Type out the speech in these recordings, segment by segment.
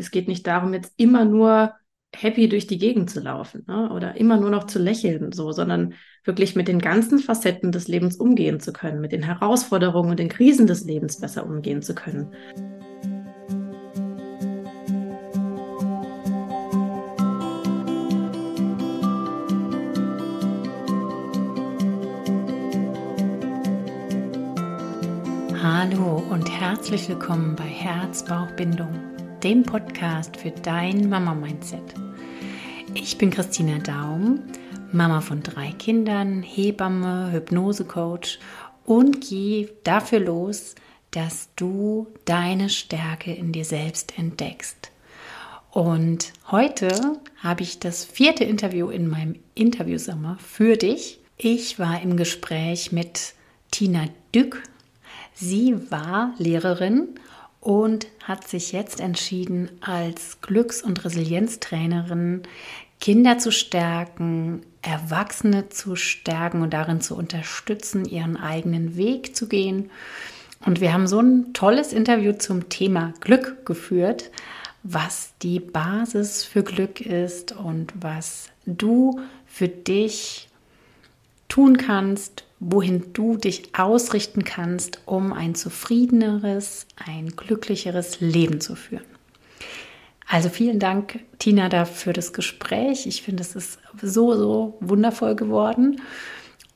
Es geht nicht darum, jetzt immer nur happy durch die Gegend zu laufen ne? oder immer nur noch zu lächeln, so, sondern wirklich mit den ganzen Facetten des Lebens umgehen zu können, mit den Herausforderungen und den Krisen des Lebens besser umgehen zu können. Hallo und herzlich willkommen bei Herz-Bauch-Bindung, dem Podcast für dein Mama-Mindset. Ich bin Christina Daum, Mama von drei Kindern, Hebamme, Hypnose-Coach und gehe dafür los, dass du deine Stärke in dir selbst entdeckst. Und heute habe ich das vierte Interview in meinem Interviewsommer für dich. Ich war im Gespräch mit Tina Dück Sie war Lehrerin und hat sich jetzt entschieden, als Glücks- und Resilienztrainerin Kinder zu stärken, Erwachsene zu stärken und darin zu unterstützen, ihren eigenen Weg zu gehen. Und wir haben so ein tolles Interview zum Thema Glück geführt, was die Basis für Glück ist und was du für dich tun kannst, wohin du dich ausrichten kannst, um ein zufriedeneres, ein glücklicheres Leben zu führen. Also vielen Dank, Tina, dafür das Gespräch. Ich finde, es ist so, so wundervoll geworden.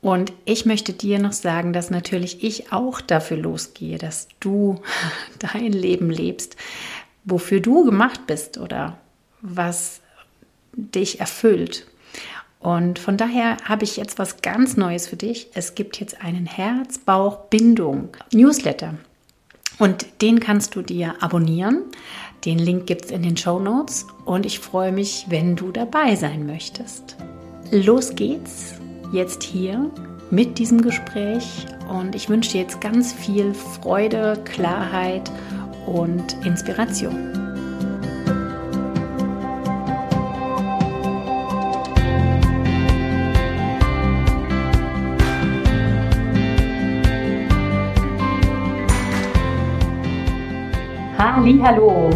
Und ich möchte dir noch sagen, dass natürlich ich auch dafür losgehe, dass du dein Leben lebst, wofür du gemacht bist oder was dich erfüllt. Und von daher habe ich jetzt was ganz Neues für dich. Es gibt jetzt einen Herz-Bauch-Bindung-Newsletter. Und den kannst du dir abonnieren. Den Link gibt es in den Show Notes. Und ich freue mich, wenn du dabei sein möchtest. Los geht's jetzt hier mit diesem Gespräch. Und ich wünsche dir jetzt ganz viel Freude, Klarheit und Inspiration. Hallo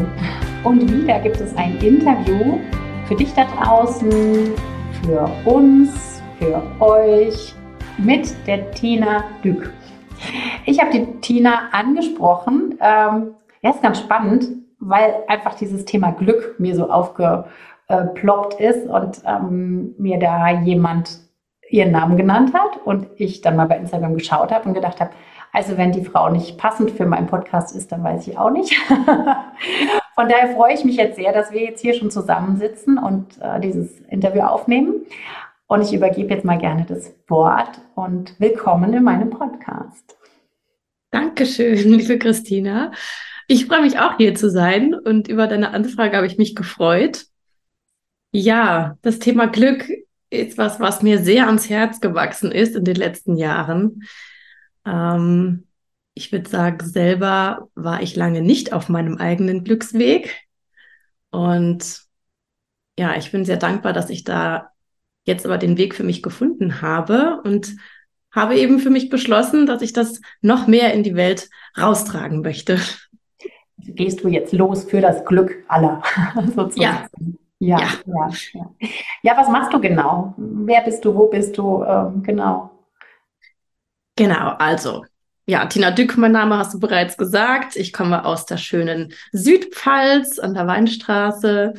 und wieder gibt es ein Interview für dich da draußen, für uns, für euch mit der Tina Dück. Ich habe die Tina angesprochen. Ähm, ja, ist ganz spannend, weil einfach dieses Thema Glück mir so aufgeploppt ist und ähm, mir da jemand ihren Namen genannt hat und ich dann mal bei Instagram geschaut habe und gedacht habe, also wenn die Frau nicht passend für meinen Podcast ist, dann weiß ich auch nicht. Von daher freue ich mich jetzt sehr, dass wir jetzt hier schon zusammensitzen und äh, dieses Interview aufnehmen. Und ich übergebe jetzt mal gerne das Wort und willkommen in meinem Podcast. Dankeschön, liebe Christina. Ich freue mich auch hier zu sein und über deine Anfrage habe ich mich gefreut. Ja, das Thema Glück ist was, was mir sehr ans Herz gewachsen ist in den letzten Jahren. Ähm, ich würde sagen, selber war ich lange nicht auf meinem eigenen Glücksweg. Und ja, ich bin sehr dankbar, dass ich da jetzt aber den Weg für mich gefunden habe und habe eben für mich beschlossen, dass ich das noch mehr in die Welt raustragen möchte. Gehst du jetzt los für das Glück aller sozusagen? Ja. Ja, ja. ja, ja. Ja, was machst du genau? Wer bist du? Wo bist du? Ähm, genau. Genau, also ja, Tina Dück, mein Name hast du bereits gesagt. Ich komme aus der schönen Südpfalz an der Weinstraße.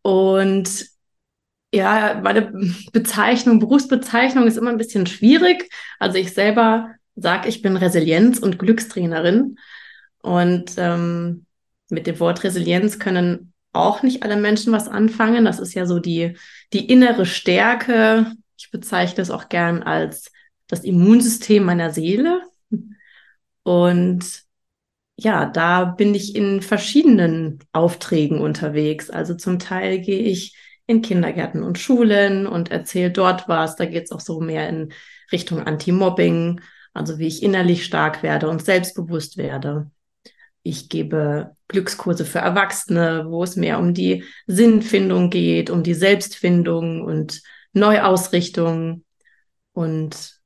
Und ja, meine Bezeichnung, Berufsbezeichnung ist immer ein bisschen schwierig. Also ich selber sage, ich bin Resilienz- und Glückstrainerin. Und ähm, mit dem Wort Resilienz können auch nicht alle Menschen was anfangen. Das ist ja so die, die innere Stärke. Ich bezeichne es auch gern als das Immunsystem meiner Seele. Und ja, da bin ich in verschiedenen Aufträgen unterwegs. Also zum Teil gehe ich in Kindergärten und Schulen und erzähle dort was. Da geht es auch so mehr in Richtung Anti-Mobbing, also wie ich innerlich stark werde und selbstbewusst werde. Ich gebe Glückskurse für Erwachsene, wo es mehr um die Sinnfindung geht, um die Selbstfindung und Neuausrichtung. Und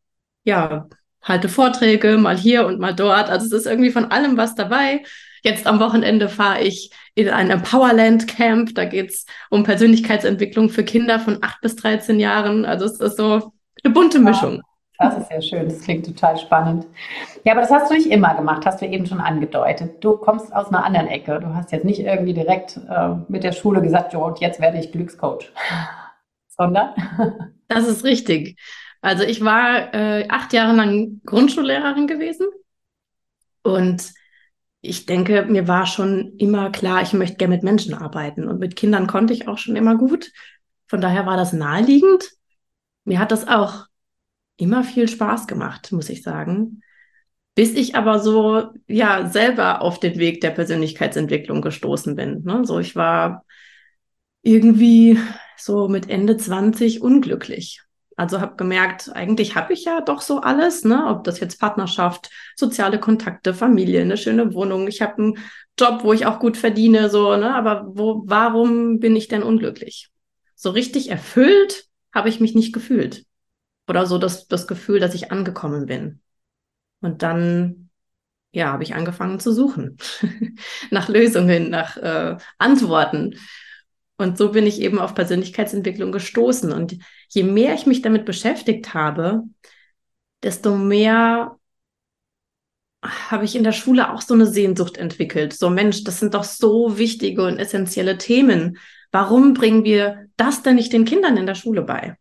ja, halte Vorträge, mal hier und mal dort. Also es ist irgendwie von allem was dabei. Jetzt am Wochenende fahre ich in ein Empowerland Camp. Da geht es um Persönlichkeitsentwicklung für Kinder von 8 bis 13 Jahren. Also es ist so eine bunte Mischung. Das ist ja schön, das klingt total spannend. Ja, aber das hast du nicht immer gemacht, hast du eben schon angedeutet. Du kommst aus einer anderen Ecke. Du hast jetzt nicht irgendwie direkt äh, mit der Schule gesagt, jo, und jetzt werde ich Glückscoach. Sondern? Das ist richtig. Also ich war äh, acht Jahre lang Grundschullehrerin gewesen und ich denke, mir war schon immer klar, ich möchte gerne mit Menschen arbeiten und mit Kindern konnte ich auch schon immer gut. Von daher war das naheliegend. Mir hat das auch immer viel Spaß gemacht, muss ich sagen. Bis ich aber so, ja, selber auf den Weg der Persönlichkeitsentwicklung gestoßen bin. Ne? So, ich war irgendwie so mit Ende 20 unglücklich. Also habe gemerkt, eigentlich habe ich ja doch so alles, ne? Ob das jetzt Partnerschaft, soziale Kontakte, Familie, eine schöne Wohnung. Ich habe einen Job, wo ich auch gut verdiene, so, ne? Aber wo, warum bin ich denn unglücklich? So richtig erfüllt habe ich mich nicht gefühlt. Oder so das, das Gefühl, dass ich angekommen bin. Und dann, ja, habe ich angefangen zu suchen. nach Lösungen, nach äh, Antworten. Und so bin ich eben auf Persönlichkeitsentwicklung gestoßen. Und je mehr ich mich damit beschäftigt habe, desto mehr habe ich in der Schule auch so eine Sehnsucht entwickelt. So, Mensch, das sind doch so wichtige und essentielle Themen. Warum bringen wir das denn nicht den Kindern in der Schule bei?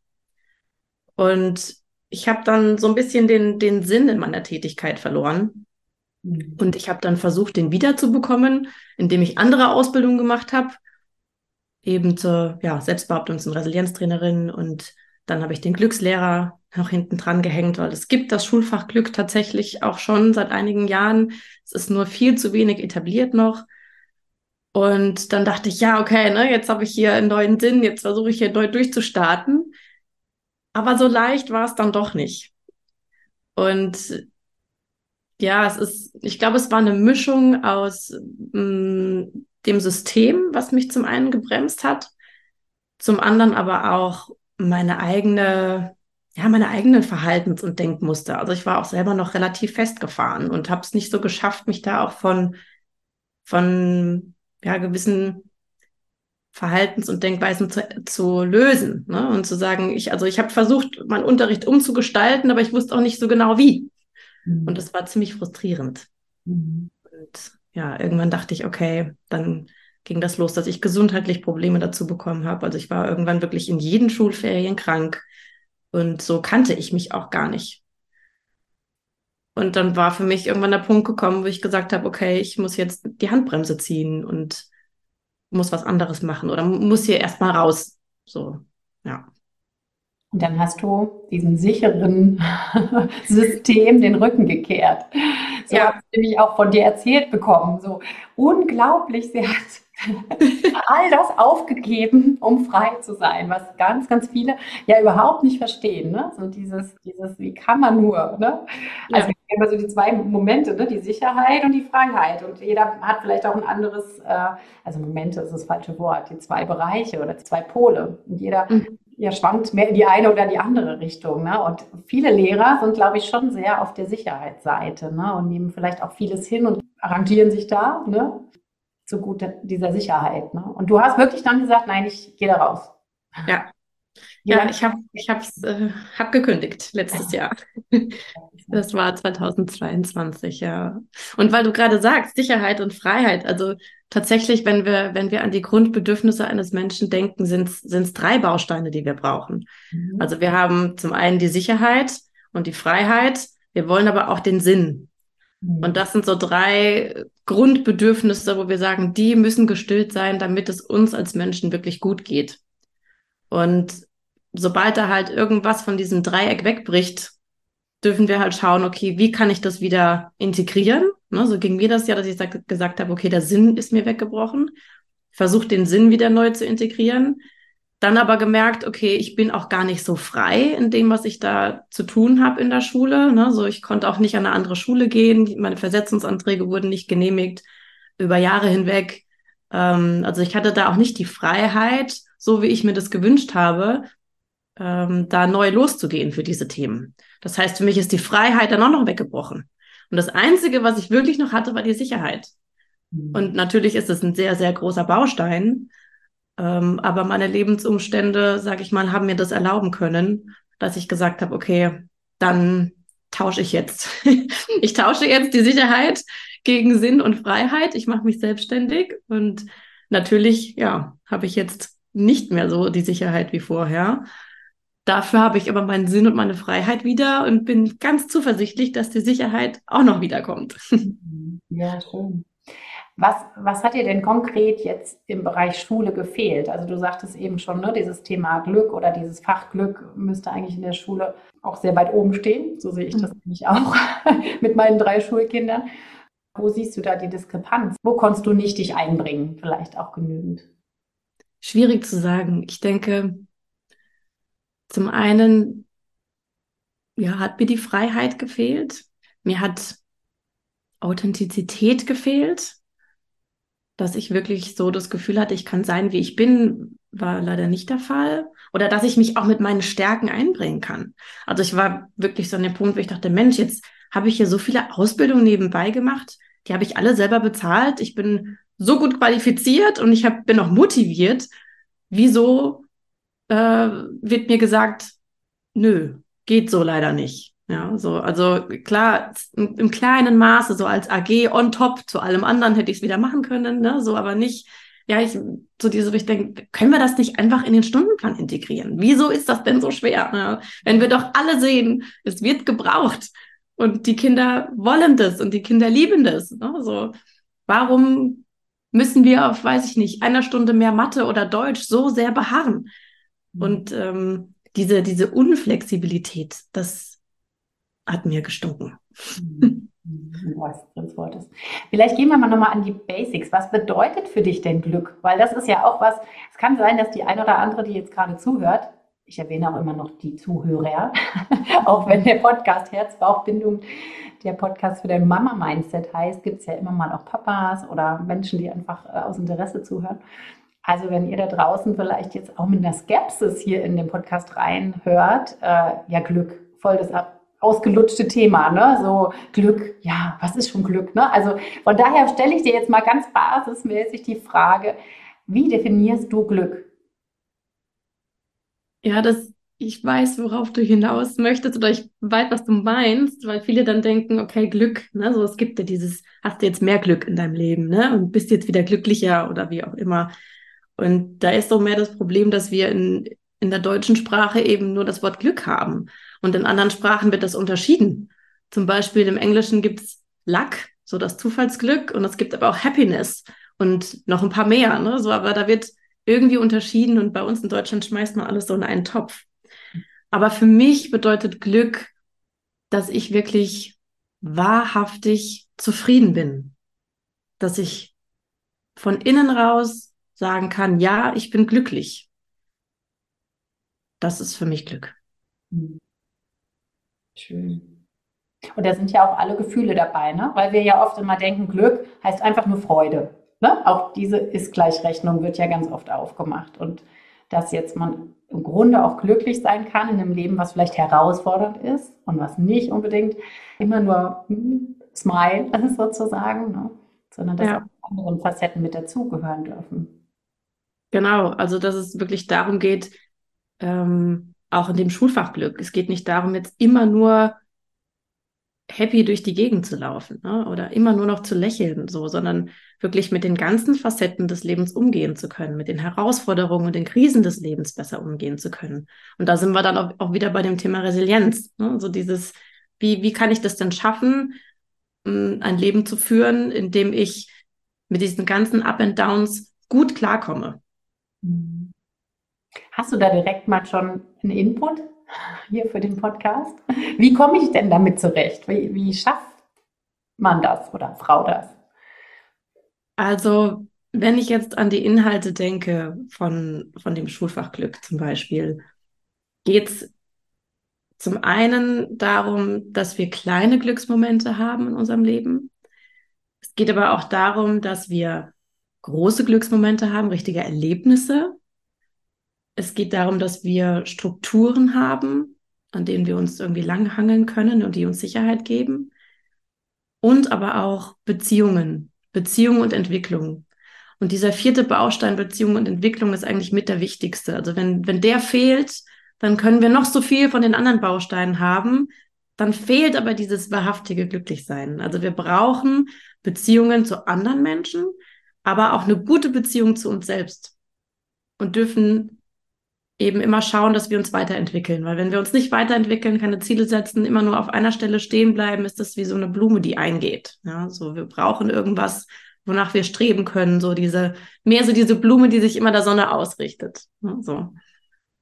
Und ich habe dann so ein bisschen den, den Sinn in meiner Tätigkeit verloren. Mhm. Und ich habe dann versucht, den wiederzubekommen, indem ich andere Ausbildungen gemacht habe eben zur ja, Selbstbehauptungs- und Resilienztrainerin und dann habe ich den Glückslehrer noch hinten dran gehängt, weil es gibt das Schulfach Glück tatsächlich auch schon seit einigen Jahren. Es ist nur viel zu wenig etabliert noch. Und dann dachte ich, ja, okay, ne, jetzt habe ich hier einen neuen Sinn, jetzt versuche ich hier neu durchzustarten. Aber so leicht war es dann doch nicht. Und ja, es ist, ich glaube, es war eine Mischung aus mh, mm, dem System, was mich zum einen gebremst hat, zum anderen aber auch meine eigene, ja, meine eigenen Verhaltens- und Denkmuster. Also ich war auch selber noch relativ festgefahren und habe es nicht so geschafft, mich da auch von, von ja, gewissen Verhaltens- und Denkweisen zu, zu lösen ne? und zu sagen, ich, also ich habe versucht, meinen Unterricht umzugestalten, aber ich wusste auch nicht so genau wie. Mhm. Und das war ziemlich frustrierend. Mhm. Ja, irgendwann dachte ich, okay, dann ging das los, dass ich gesundheitlich Probleme dazu bekommen habe. Also ich war irgendwann wirklich in jeden Schulferien krank und so kannte ich mich auch gar nicht. Und dann war für mich irgendwann der Punkt gekommen, wo ich gesagt habe, okay, ich muss jetzt die Handbremse ziehen und muss was anderes machen oder muss hier erstmal raus. So, ja. Und dann hast du diesem sicheren System den Rücken gekehrt. So ja. habe ich nämlich auch von dir erzählt bekommen. So unglaublich, sie hat all das aufgegeben, um frei zu sein, was ganz, ganz viele ja überhaupt nicht verstehen. Ne? So dieses, dieses, wie kann man nur? Ne? Also ja. immer so die zwei Momente, ne? die Sicherheit und die Freiheit. Und jeder hat vielleicht auch ein anderes, äh, also Momente ist das falsche Wort, die zwei Bereiche oder die zwei Pole. Und jeder mhm. Ja, schwankt mehr in die eine oder die andere Richtung. Ne? Und viele Lehrer sind, glaube ich, schon sehr auf der Sicherheitsseite ne? und nehmen vielleicht auch vieles hin und arrangieren sich da. Ne? zugute dieser Sicherheit. Ne? Und du hast wirklich dann gesagt, nein, ich gehe da raus. Ja. Ja, ich habe ich hab's, äh, hab gekündigt letztes Jahr. Das war 2022, ja. Und weil du gerade sagst, Sicherheit und Freiheit, also tatsächlich, wenn wir, wenn wir an die Grundbedürfnisse eines Menschen denken, sind es drei Bausteine, die wir brauchen. Mhm. Also wir haben zum einen die Sicherheit und die Freiheit. Wir wollen aber auch den Sinn. Mhm. Und das sind so drei Grundbedürfnisse, wo wir sagen, die müssen gestillt sein, damit es uns als Menschen wirklich gut geht. Und sobald da halt irgendwas von diesem Dreieck wegbricht, dürfen wir halt schauen, okay, wie kann ich das wieder integrieren? Ne, so ging mir das ja, dass ich sag, gesagt habe, okay, der Sinn ist mir weggebrochen. Versuch den Sinn wieder neu zu integrieren. Dann aber gemerkt, okay, ich bin auch gar nicht so frei in dem, was ich da zu tun habe in der Schule. Ne? So, ich konnte auch nicht an eine andere Schule gehen. Meine Versetzungsanträge wurden nicht genehmigt über Jahre hinweg. Ähm, also ich hatte da auch nicht die Freiheit, so wie ich mir das gewünscht habe, ähm, da neu loszugehen für diese Themen. Das heißt, für mich ist die Freiheit dann auch noch weggebrochen. Und das Einzige, was ich wirklich noch hatte, war die Sicherheit. Mhm. Und natürlich ist es ein sehr, sehr großer Baustein. Ähm, aber meine Lebensumstände, sage ich mal, haben mir das erlauben können, dass ich gesagt habe, okay, dann tausche ich jetzt. ich tausche jetzt die Sicherheit gegen Sinn und Freiheit. Ich mache mich selbstständig und natürlich, ja, habe ich jetzt nicht mehr so die Sicherheit wie vorher. Dafür habe ich aber meinen Sinn und meine Freiheit wieder und bin ganz zuversichtlich, dass die Sicherheit auch noch wiederkommt. Ja, schön. Was, was hat dir denn konkret jetzt im Bereich Schule gefehlt? Also du sagtest eben schon, ne, dieses Thema Glück oder dieses Fach Glück müsste eigentlich in der Schule auch sehr weit oben stehen. So sehe ich das mhm. nämlich auch mit meinen drei Schulkindern. Wo siehst du da die Diskrepanz? Wo konntest du nicht dich einbringen? Vielleicht auch genügend? Schwierig zu sagen. Ich denke, zum einen, ja, hat mir die Freiheit gefehlt. Mir hat Authentizität gefehlt. Dass ich wirklich so das Gefühl hatte, ich kann sein, wie ich bin, war leider nicht der Fall. Oder dass ich mich auch mit meinen Stärken einbringen kann. Also ich war wirklich so an dem Punkt, wo ich dachte, Mensch, jetzt habe ich hier so viele Ausbildungen nebenbei gemacht. Die habe ich alle selber bezahlt. Ich bin so gut qualifiziert und ich hab, bin auch motiviert. Wieso äh, wird mir gesagt, nö, geht so leider nicht. Ja, so, also klar, im, kleinen Maße, so als AG on top zu allem anderen hätte ich es wieder machen können, ne? So, aber nicht, ja, ich, so diese, ich denke, können wir das nicht einfach in den Stundenplan integrieren? Wieso ist das denn so schwer? Ne? Wenn wir doch alle sehen, es wird gebraucht. Und die Kinder wollen das und die Kinder lieben das. Ne? So, warum müssen wir auf, weiß ich nicht, einer Stunde mehr Mathe oder Deutsch so sehr beharren? Mhm. Und ähm, diese, diese Unflexibilität, das hat mir gestunken. Mhm. Vielleicht gehen wir mal nochmal an die Basics. Was bedeutet für dich denn Glück? Weil das ist ja auch was, es kann sein, dass die ein oder andere, die jetzt gerade zuhört, ich erwähne auch immer noch die Zuhörer, auch wenn der Podcast Herz-Bauch-Bindung der Podcast für dein Mama-Mindset heißt, gibt es ja immer mal auch Papas oder Menschen, die einfach äh, aus Interesse zuhören. Also wenn ihr da draußen vielleicht jetzt auch mit einer Skepsis hier in den Podcast reinhört, äh, ja Glück, voll das ausgelutschte Thema, ne? So Glück, ja, was ist schon Glück, ne? Also von daher stelle ich dir jetzt mal ganz basismäßig die Frage, wie definierst du Glück? Ja, das, ich weiß, worauf du hinaus möchtest oder ich weiß, was du meinst, weil viele dann denken, okay, Glück, ne, so es gibt ja dieses, hast du jetzt mehr Glück in deinem Leben, ne, und bist jetzt wieder glücklicher oder wie auch immer. Und da ist so mehr das Problem, dass wir in, in der deutschen Sprache eben nur das Wort Glück haben. Und in anderen Sprachen wird das unterschieden. Zum Beispiel im Englischen gibt's Luck, so das Zufallsglück, und es gibt aber auch Happiness und noch ein paar mehr, ne, so, aber da wird irgendwie unterschieden und bei uns in Deutschland schmeißt man alles so in einen Topf. Aber für mich bedeutet Glück, dass ich wirklich wahrhaftig zufrieden bin. Dass ich von innen raus sagen kann, ja, ich bin glücklich. Das ist für mich Glück. Schön. Und da sind ja auch alle Gefühle dabei, ne? Weil wir ja oft immer denken, Glück heißt einfach nur Freude. Ne? Auch diese Ist-Gleichrechnung wird ja ganz oft aufgemacht. Und dass jetzt man im Grunde auch glücklich sein kann in einem Leben, was vielleicht herausfordernd ist und was nicht unbedingt immer nur hm, Smile ist sozusagen, ne? sondern dass ja. auch andere Facetten mit dazugehören dürfen. Genau, also dass es wirklich darum geht, ähm, auch in dem Schulfachglück. Es geht nicht darum, jetzt immer nur happy durch die Gegend zu laufen ne? oder immer nur noch zu lächeln, so, sondern wirklich mit den ganzen Facetten des Lebens umgehen zu können, mit den Herausforderungen und den Krisen des Lebens besser umgehen zu können. Und da sind wir dann auch, auch wieder bei dem Thema Resilienz. Ne? So dieses, wie, wie kann ich das denn schaffen, ein Leben zu führen, in dem ich mit diesen ganzen Up and Downs gut klarkomme. Hast du da direkt mal schon einen Input? hier für den Podcast. Wie komme ich denn damit zurecht? Wie, wie schafft man das oder Frau das? Also, wenn ich jetzt an die Inhalte denke von, von dem Schulfachglück zum Beispiel, geht es zum einen darum, dass wir kleine Glücksmomente haben in unserem Leben. Es geht aber auch darum, dass wir große Glücksmomente haben, richtige Erlebnisse, es geht darum, dass wir Strukturen haben, an denen wir uns irgendwie langhangeln können und die uns Sicherheit geben. Und aber auch Beziehungen, Beziehung und Entwicklung. Und dieser vierte Baustein Beziehung und Entwicklung ist eigentlich mit der wichtigste. Also wenn, wenn der fehlt, dann können wir noch so viel von den anderen Bausteinen haben. Dann fehlt aber dieses wahrhaftige Glücklichsein. Also wir brauchen Beziehungen zu anderen Menschen, aber auch eine gute Beziehung zu uns selbst. Und dürfen eben immer schauen, dass wir uns weiterentwickeln. Weil wenn wir uns nicht weiterentwickeln, keine Ziele setzen, immer nur auf einer Stelle stehen bleiben, ist das wie so eine Blume, die eingeht. Ja, so wir brauchen irgendwas, wonach wir streben können. So diese, mehr so diese Blume, die sich immer der Sonne ausrichtet. Ja, so.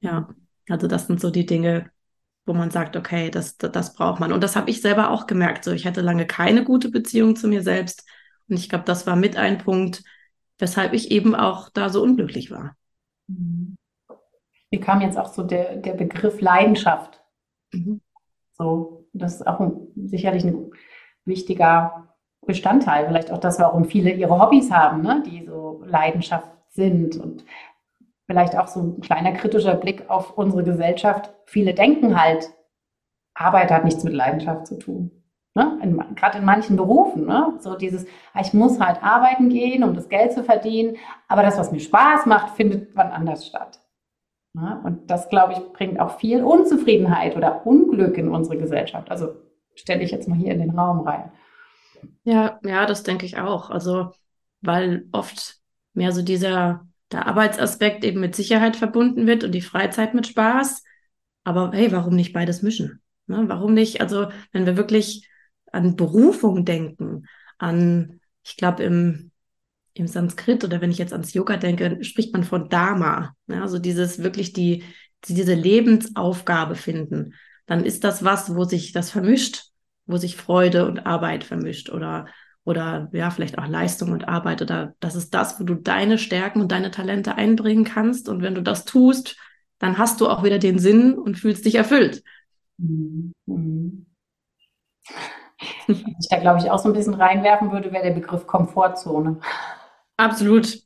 Ja. Also das sind so die Dinge, wo man sagt, okay, das, das, das braucht man. Und das habe ich selber auch gemerkt. So, ich hatte lange keine gute Beziehung zu mir selbst. Und ich glaube, das war mit ein Punkt, weshalb ich eben auch da so unglücklich war. Hier kam jetzt auch so der, der Begriff Leidenschaft. Mhm. So, das ist auch ein, sicherlich ein wichtiger Bestandteil. Vielleicht auch das, warum viele ihre Hobbys haben, ne? die so Leidenschaft sind. Und vielleicht auch so ein kleiner kritischer Blick auf unsere Gesellschaft. Viele denken halt, Arbeit hat nichts mit Leidenschaft zu tun. Ne? Gerade in manchen Berufen, ne? so dieses, ah, ich muss halt arbeiten gehen, um das Geld zu verdienen, aber das, was mir Spaß macht, findet wann anders statt. Ne? Und das, glaube ich, bringt auch viel Unzufriedenheit oder Unglück in unsere Gesellschaft. Also stelle ich jetzt mal hier in den Raum rein. Ja, ja, das denke ich auch. Also, weil oft mehr so dieser der Arbeitsaspekt eben mit Sicherheit verbunden wird und die Freizeit mit Spaß. Aber hey, warum nicht beides mischen? Ne? Warum nicht? Also, wenn wir wirklich an Berufung denken, an, ich glaube, im, im Sanskrit oder wenn ich jetzt ans Yoga denke, spricht man von Dharma. Ne? Also dieses wirklich die, diese Lebensaufgabe finden. Dann ist das was, wo sich das vermischt, wo sich Freude und Arbeit vermischt oder oder ja, vielleicht auch Leistung und Arbeit oder das ist das, wo du deine Stärken und deine Talente einbringen kannst. Und wenn du das tust, dann hast du auch wieder den Sinn und fühlst dich erfüllt. Mhm. Ich da, glaube ich, auch so ein bisschen reinwerfen würde, wäre der Begriff Komfortzone. Absolut.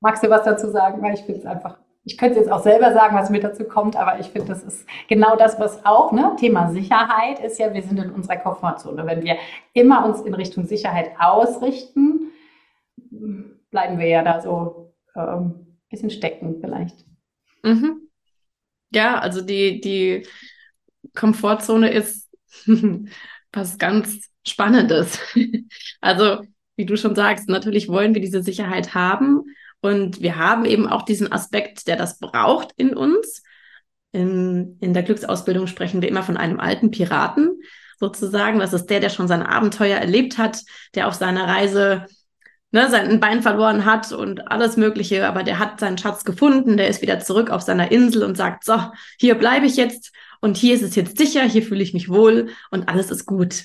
Magst du was dazu sagen? Weil ich finde es einfach ich könnte jetzt auch selber sagen, was mit dazu kommt, aber ich finde, das ist genau das, was auch, ne, Thema Sicherheit ist ja, wir sind in unserer Komfortzone. Wenn wir immer uns in Richtung Sicherheit ausrichten, bleiben wir ja da so ähm, ein bisschen stecken vielleicht. Mhm. Ja, also die, die Komfortzone ist was ganz Spannendes. also, wie du schon sagst, natürlich wollen wir diese Sicherheit haben, und wir haben eben auch diesen Aspekt, der das braucht in uns. In, in der Glücksausbildung sprechen wir immer von einem alten Piraten sozusagen. Das ist der, der schon sein Abenteuer erlebt hat, der auf seiner Reise ne, sein Bein verloren hat und alles Mögliche, aber der hat seinen Schatz gefunden, der ist wieder zurück auf seiner Insel und sagt, so, hier bleibe ich jetzt und hier ist es jetzt sicher, hier fühle ich mich wohl und alles ist gut.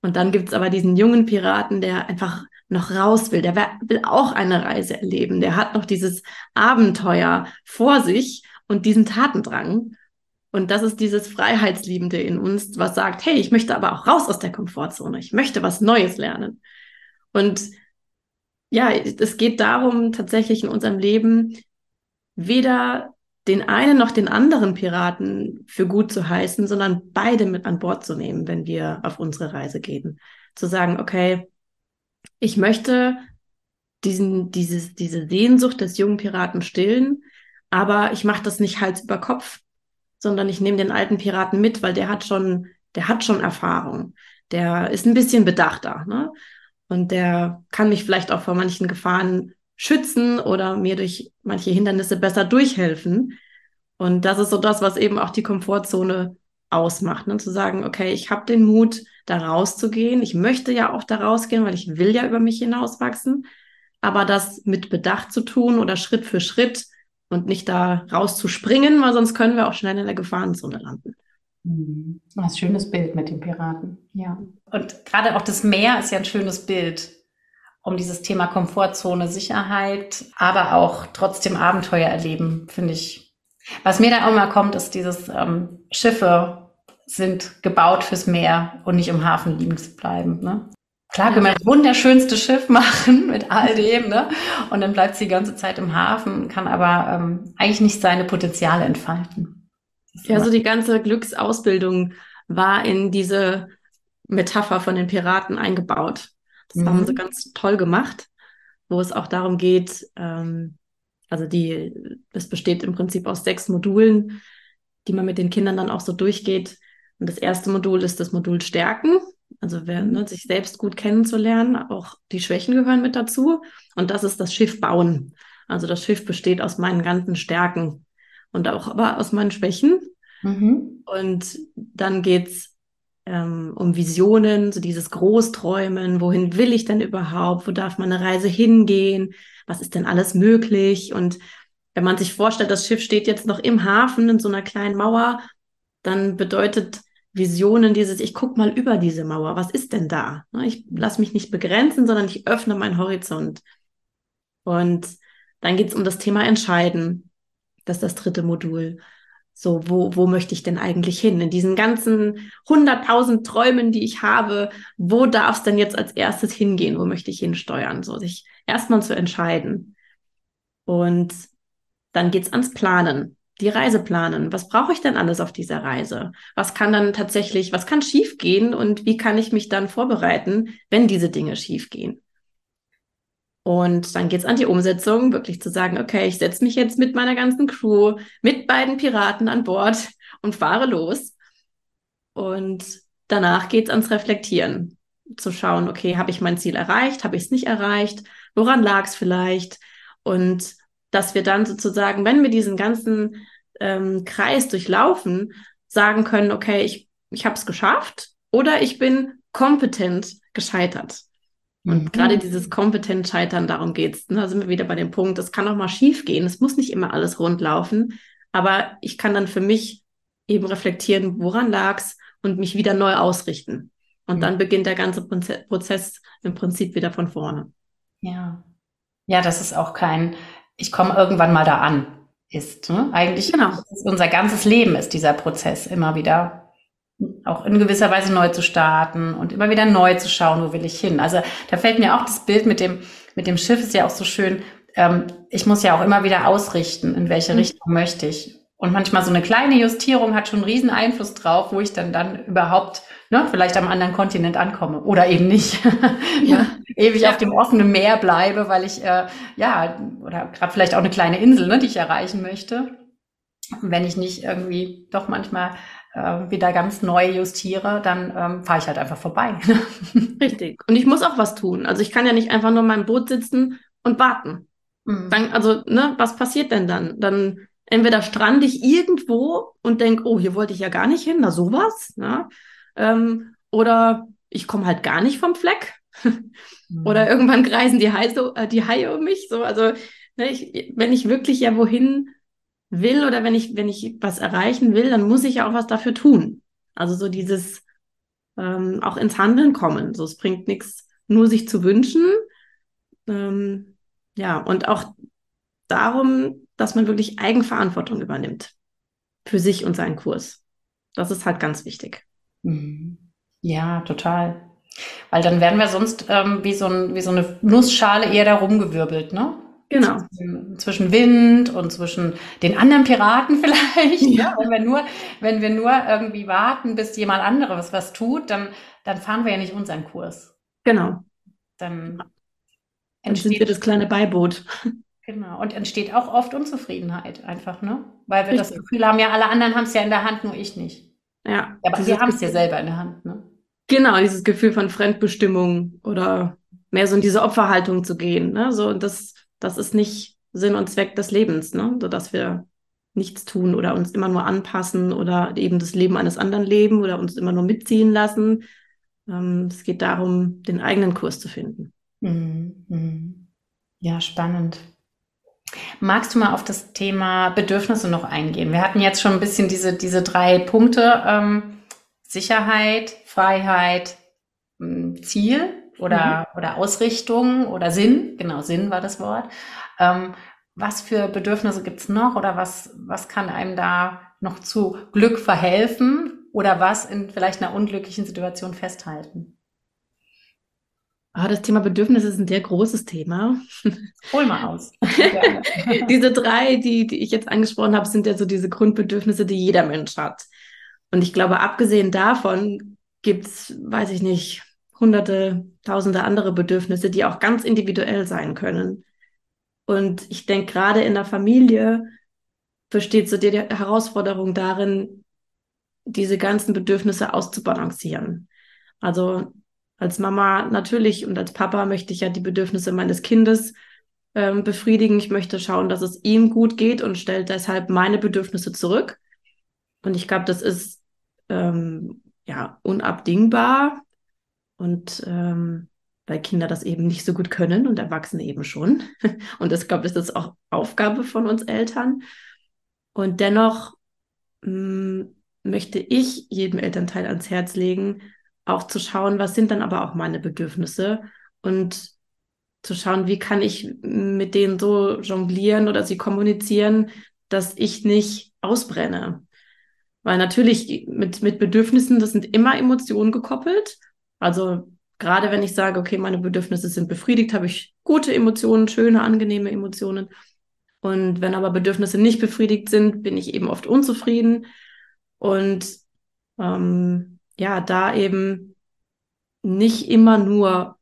Und dann gibt's aber diesen jungen Piraten, der einfach noch raus will, der will auch eine Reise erleben, der hat noch dieses Abenteuer vor sich und diesen Tatendrang. Und das ist dieses Freiheitsliebende in uns, was sagt, hey, ich möchte aber auch raus aus der Komfortzone, ich möchte was Neues lernen. Und ja, es geht darum, tatsächlich in unserem Leben weder den einen noch den anderen Piraten für gut zu heißen, sondern beide mit an Bord zu nehmen, wenn wir auf unsere Reise gehen. Zu sagen, okay, ich möchte diesen, dieses, diese Sehnsucht des jungen Piraten stillen, aber ich mache das nicht Hals über Kopf, sondern ich nehme den alten Piraten mit, weil der hat schon, der hat schon Erfahrung. Der ist ein bisschen bedachter, ne? Und der kann mich vielleicht auch vor manchen Gefahren schützen oder mir durch manche Hindernisse besser durchhelfen. Und das ist so das, was eben auch die Komfortzone ausmacht. Ne? Zu sagen, okay, ich habe den Mut, da rauszugehen. Ich möchte ja auch da rausgehen, weil ich will ja über mich hinauswachsen. Aber das mit Bedacht zu tun oder Schritt für Schritt und nicht da rauszuspringen, weil sonst können wir auch schnell in der Gefahrenzone landen. Mhm. Das ist ein schönes Bild mit den Piraten, ja. Und gerade auch das Meer ist ja ein schönes Bild, um dieses Thema Komfortzone, Sicherheit, aber auch trotzdem Abenteuer erleben, finde ich was mir da auch mal kommt, ist dieses ähm, Schiffe sind gebaut fürs Meer und nicht im Hafen liegen zu bleiben. Ne? Klar können wir das wunderschönste Schiff machen mit all dem, ne? Und dann bleibt sie die ganze Zeit im Hafen, kann aber ähm, eigentlich nicht seine Potenziale entfalten. Ja, so die ganze Glücksausbildung war in diese Metapher von den Piraten eingebaut. Das mhm. haben sie ganz toll gemacht, wo es auch darum geht, ähm, also die, das besteht im Prinzip aus sechs Modulen, die man mit den Kindern dann auch so durchgeht. Und das erste Modul ist das Modul Stärken. Also wer, ne, sich selbst gut kennenzulernen, auch die Schwächen gehören mit dazu. Und das ist das Schiff bauen. Also das Schiff besteht aus meinen ganzen Stärken und auch aber aus meinen Schwächen. Mhm. Und dann geht's ähm, um Visionen, so dieses Großträumen, wohin will ich denn überhaupt, wo darf meine Reise hingehen, was ist denn alles möglich und wenn man sich vorstellt, das Schiff steht jetzt noch im Hafen in so einer kleinen Mauer, dann bedeutet Visionen dieses, ich guck mal über diese Mauer, was ist denn da? Ne, ich lasse mich nicht begrenzen, sondern ich öffne meinen Horizont. Und dann geht es um das Thema Entscheiden. Das ist das dritte Modul. So, wo, wo möchte ich denn eigentlich hin? In diesen ganzen hunderttausend Träumen, die ich habe, wo darf es denn jetzt als erstes hingehen? Wo möchte ich hinsteuern? So, sich erstmal zu entscheiden. Und dann geht's ans Planen, die Reise planen. Was brauche ich denn alles auf dieser Reise? Was kann dann tatsächlich, was kann schiefgehen und wie kann ich mich dann vorbereiten, wenn diese Dinge schiefgehen? Und dann geht's an die Umsetzung, wirklich zu sagen, okay, ich setze mich jetzt mit meiner ganzen Crew, mit beiden Piraten an Bord und fahre los. Und danach geht's ans Reflektieren, zu schauen, okay, habe ich mein Ziel erreicht, habe ich es nicht erreicht, woran lag es vielleicht? Und dass wir dann sozusagen, wenn wir diesen ganzen ähm, Kreis durchlaufen, sagen können, okay, ich, ich habe es geschafft oder ich bin kompetent gescheitert. Und mhm. gerade dieses kompetent Scheitern, darum geht's. Ne? Da sind wir wieder bei dem Punkt, es kann auch mal schief gehen. Es muss nicht immer alles rund laufen. Aber ich kann dann für mich eben reflektieren, woran lag's und mich wieder neu ausrichten. Und mhm. dann beginnt der ganze Prozess im Prinzip wieder von vorne. Ja. Ja, das ist auch kein, ich komme irgendwann mal da an, ist. Ne? Eigentlich genau. ist unser ganzes Leben ist dieser Prozess immer wieder auch in gewisser Weise neu zu starten und immer wieder neu zu schauen, wo will ich hin. Also da fällt mir auch das Bild mit dem, mit dem Schiff ist ja auch so schön. Ähm, ich muss ja auch immer wieder ausrichten, in welche mhm. Richtung möchte ich. Und manchmal so eine kleine Justierung hat schon einen riesen Einfluss drauf, wo ich dann dann überhaupt ne, vielleicht am anderen Kontinent ankomme oder eben nicht. Ja. Ewig ja. auf dem offenen Meer bleibe, weil ich äh, ja oder gerade vielleicht auch eine kleine Insel, ne, die ich erreichen möchte. Wenn ich nicht irgendwie doch manchmal äh, wieder ganz neu justiere, dann ähm, fahre ich halt einfach vorbei. Richtig. Und ich muss auch was tun. Also ich kann ja nicht einfach nur in meinem Boot sitzen und warten. Mhm. Dann, also, ne, was passiert denn dann? Dann entweder strande ich irgendwo und denke, oh, hier wollte ich ja gar nicht hin, na sowas. Ne? Ähm, oder ich komme halt gar nicht vom Fleck. mhm. Oder irgendwann kreisen die Haie, äh, die Haie um mich. So, also ne, ich, wenn ich wirklich ja wohin will oder wenn ich, wenn ich was erreichen will, dann muss ich ja auch was dafür tun. Also so dieses ähm, auch ins Handeln kommen. So, es bringt nichts, nur sich zu wünschen. Ähm, ja, und auch darum, dass man wirklich Eigenverantwortung übernimmt für sich und seinen Kurs. Das ist halt ganz wichtig. Mhm. Ja, total. Weil dann werden wir sonst ähm, wie, so ein, wie so eine Nussschale eher da rumgewirbelt, ne? Genau. Zwischen, zwischen, Wind und zwischen den anderen Piraten vielleicht. Ja. Wenn wir nur, wenn wir nur irgendwie warten, bis jemand anderes was tut, dann, dann fahren wir ja nicht unseren Kurs. Genau. Dann, dann sind wir das kleine Beiboot. Genau. Und entsteht auch oft Unzufriedenheit einfach, ne? Weil wir Richtig. das Gefühl haben, ja, alle anderen haben es ja in der Hand, nur ich nicht. Ja. Aber wir haben es ja selber in der Hand, ne? Genau, dieses Gefühl von Fremdbestimmung oder mehr so in diese Opferhaltung zu gehen, ne? So, und das das ist nicht Sinn und Zweck des Lebens, ne? So dass wir nichts tun oder uns immer nur anpassen oder eben das Leben eines anderen leben oder uns immer nur mitziehen lassen. Ähm, es geht darum, den eigenen Kurs zu finden. Mhm, mhm. Ja, spannend. Magst du mal auf das Thema Bedürfnisse noch eingehen? Wir hatten jetzt schon ein bisschen diese, diese drei Punkte. Ähm, Sicherheit, Freiheit, hm, Ziel oder, mhm. oder Ausrichtung oder Sinn, genau, Sinn war das Wort. Ähm, was für Bedürfnisse gibt's noch oder was, was kann einem da noch zu Glück verhelfen oder was in vielleicht einer unglücklichen Situation festhalten? Ah, das Thema Bedürfnisse ist ein sehr großes Thema. Hol mal aus. diese drei, die, die ich jetzt angesprochen habe, sind ja so diese Grundbedürfnisse, die jeder Mensch hat. Und ich glaube, abgesehen davon gibt's, weiß ich nicht, hunderte tausende andere Bedürfnisse, die auch ganz individuell sein können. Und ich denke, gerade in der Familie besteht so die Herausforderung darin, diese ganzen Bedürfnisse auszubalancieren. Also als Mama natürlich und als Papa möchte ich ja die Bedürfnisse meines Kindes ähm, befriedigen. Ich möchte schauen, dass es ihm gut geht und stelle deshalb meine Bedürfnisse zurück. Und ich glaube, das ist ähm, ja unabdingbar. Und ähm, weil Kinder das eben nicht so gut können und Erwachsene eben schon. Und ich glaube, das ist auch Aufgabe von uns Eltern. Und dennoch mh, mm, möchte ich jedem Elternteil ans Herz legen, auch zu schauen, was sind dann aber auch meine Bedürfnisse und zu schauen, wie kann ich mit denen so jonglieren oder sie kommunizieren, dass ich nicht ausbrenne. Weil natürlich mit, mit Bedürfnissen, das sind immer Emotionen gekoppelt. Also gerade wenn ich sage, okay, meine Bedürfnisse sind befriedigt, habe ich gute Emotionen, schöne, angenehme Emotionen. Und wenn aber Bedürfnisse nicht befriedigt sind, bin ich eben oft unzufrieden. Und ähm, ja, da eben nicht immer nur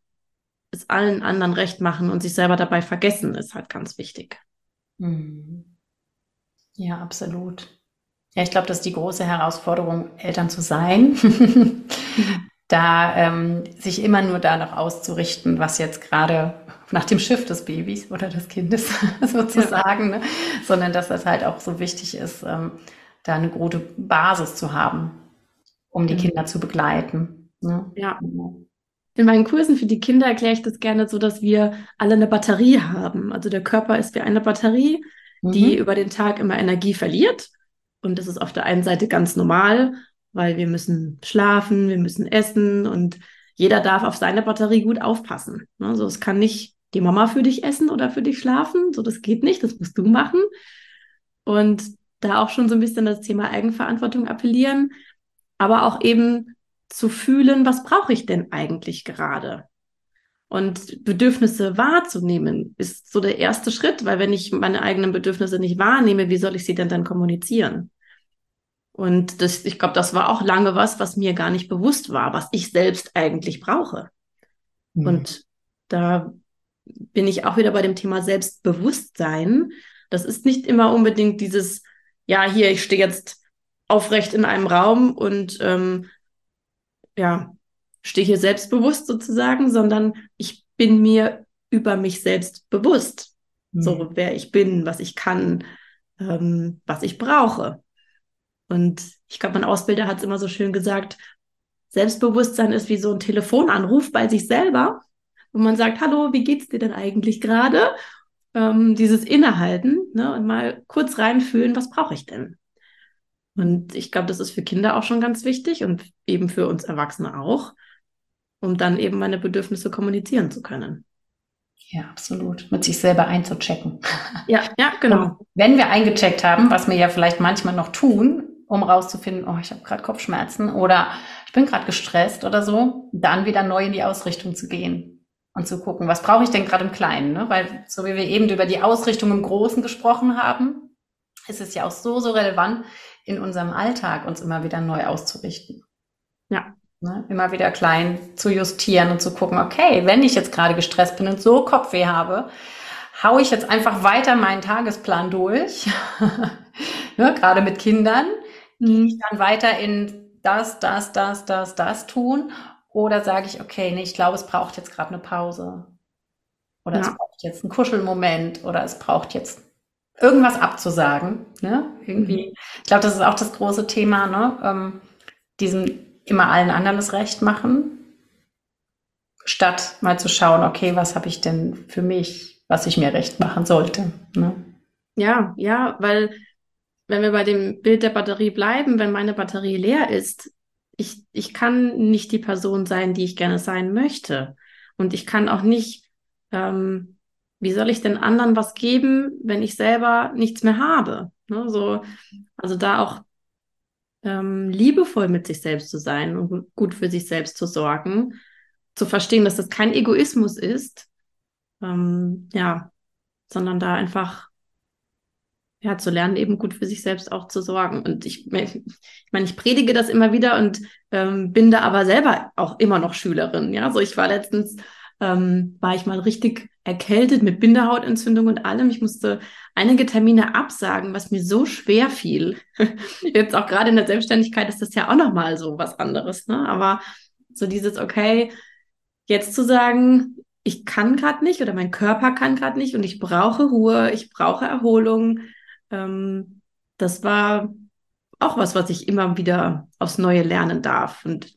es allen anderen recht machen und sich selber dabei vergessen, ist halt ganz wichtig. Mhm. Ja, absolut. Ja, ich glaube, das ist die große Herausforderung, Eltern zu sein. da ähm, sich immer nur danach auszurichten, was jetzt gerade nach dem Schiff des Babys oder des Kindes sozusagen, ja. ne? sondern dass das halt auch so wichtig ist, ähm, da eine gute Basis zu haben, um die mhm. Kinder zu begleiten. Ne? Ja. Genau. In meinen Kursen für die Kinder erkläre ich das gerne so, dass wir alle eine Batterie haben. Also der Körper ist wie eine Batterie, mhm. die über den Tag immer Energie verliert. Und das ist auf der einen Seite ganz normal, weil wir müssen schlafen, wir müssen essen und jeder darf auf seine Batterie gut aufpassen. Also es kann nicht die Mama für dich essen oder für dich schlafen. So, das geht nicht, das musst du machen. Und da auch schon so ein bisschen das Thema Eigenverantwortung appellieren, aber auch eben zu fühlen, was brauche ich denn eigentlich gerade? Und Bedürfnisse wahrzunehmen ist so der erste Schritt, weil wenn ich meine eigenen Bedürfnisse nicht wahrnehme, wie soll ich sie denn dann kommunizieren? Und das, ich glaube, das war auch lange was, was mir gar nicht bewusst war, was ich selbst eigentlich brauche. Mhm. Und da bin ich auch wieder bei dem Thema Selbstbewusstsein. Das ist nicht immer unbedingt dieses, ja, hier, ich stehe jetzt aufrecht in einem Raum und ähm, ja, stehe hier selbstbewusst sozusagen, sondern ich bin mir über mich selbst bewusst. Mhm. So, wer ich bin, was ich kann, ähm, was ich brauche. Und ich glaube, mein Ausbilder hat es immer so schön gesagt, Selbstbewusstsein ist wie so ein Telefonanruf bei sich selber, wo man sagt, hallo, wie geht's dir denn eigentlich gerade? Ähm, dieses Innehalten ne, und mal kurz reinfühlen, was brauche ich denn? Und ich glaube, das ist für Kinder auch schon ganz wichtig und eben für uns Erwachsene auch, um dann eben meine Bedürfnisse kommunizieren zu können. Ja, absolut. Mit sich selber einzuchecken. Ja, ja, genau. Und wenn wir eingecheckt haben, was wir ja vielleicht manchmal noch tun, um rauszufinden, oh, ich habe gerade Kopfschmerzen oder ich bin gerade gestresst oder so, dann wieder neu in die Ausrichtung zu gehen und zu gucken, was brauche ich denn gerade im Kleinen? Ne? Weil so wie wir eben über die Ausrichtung im Großen gesprochen haben, ist es ja auch so, so relevant in unserem Alltag, uns immer wieder neu auszurichten. Ja. Ne? Immer wieder klein zu justieren und zu gucken, okay, wenn ich jetzt gerade gestresst bin und so Kopfweh habe, hau ich jetzt einfach weiter meinen Tagesplan durch, ne? gerade mit Kindern, Gehe ich dann weiter in das, das, das, das, das tun? Oder sage ich, okay, nee, ich glaube, es braucht jetzt gerade eine Pause. Oder ja. es braucht jetzt einen Kuschelmoment oder es braucht jetzt irgendwas abzusagen. Ne? Irgendwie. Mhm. Ich glaube, das ist auch das große Thema, ne? Ähm, diesem immer allen anderen das Recht machen, statt mal zu schauen, okay, was habe ich denn für mich, was ich mir recht machen sollte. Ne? Ja, ja, weil wenn wir bei dem Bild der Batterie bleiben, wenn meine Batterie leer ist, ich, ich kann nicht die Person sein, die ich gerne sein möchte. Und ich kann auch nicht, ähm, wie soll ich denn anderen was geben, wenn ich selber nichts mehr habe? Ne, so, also da auch ähm, liebevoll mit sich selbst zu sein und gut für sich selbst zu sorgen, zu verstehen, dass das kein Egoismus ist, ähm, ja, sondern da einfach ja, zu lernen, eben gut für sich selbst auch zu sorgen. Und ich, ich meine, ich predige das immer wieder und ähm, bin da aber selber auch immer noch Schülerin. Ja, so ich war letztens, ähm, war ich mal richtig erkältet mit Bindehautentzündung und allem. Ich musste einige Termine absagen, was mir so schwer fiel. Jetzt auch gerade in der Selbstständigkeit ist das ja auch nochmal so was anderes. Ne? Aber so dieses, okay, jetzt zu sagen, ich kann gerade nicht oder mein Körper kann gerade nicht und ich brauche Ruhe, ich brauche Erholung ähm, das war auch was, was ich immer wieder aufs Neue lernen darf. Und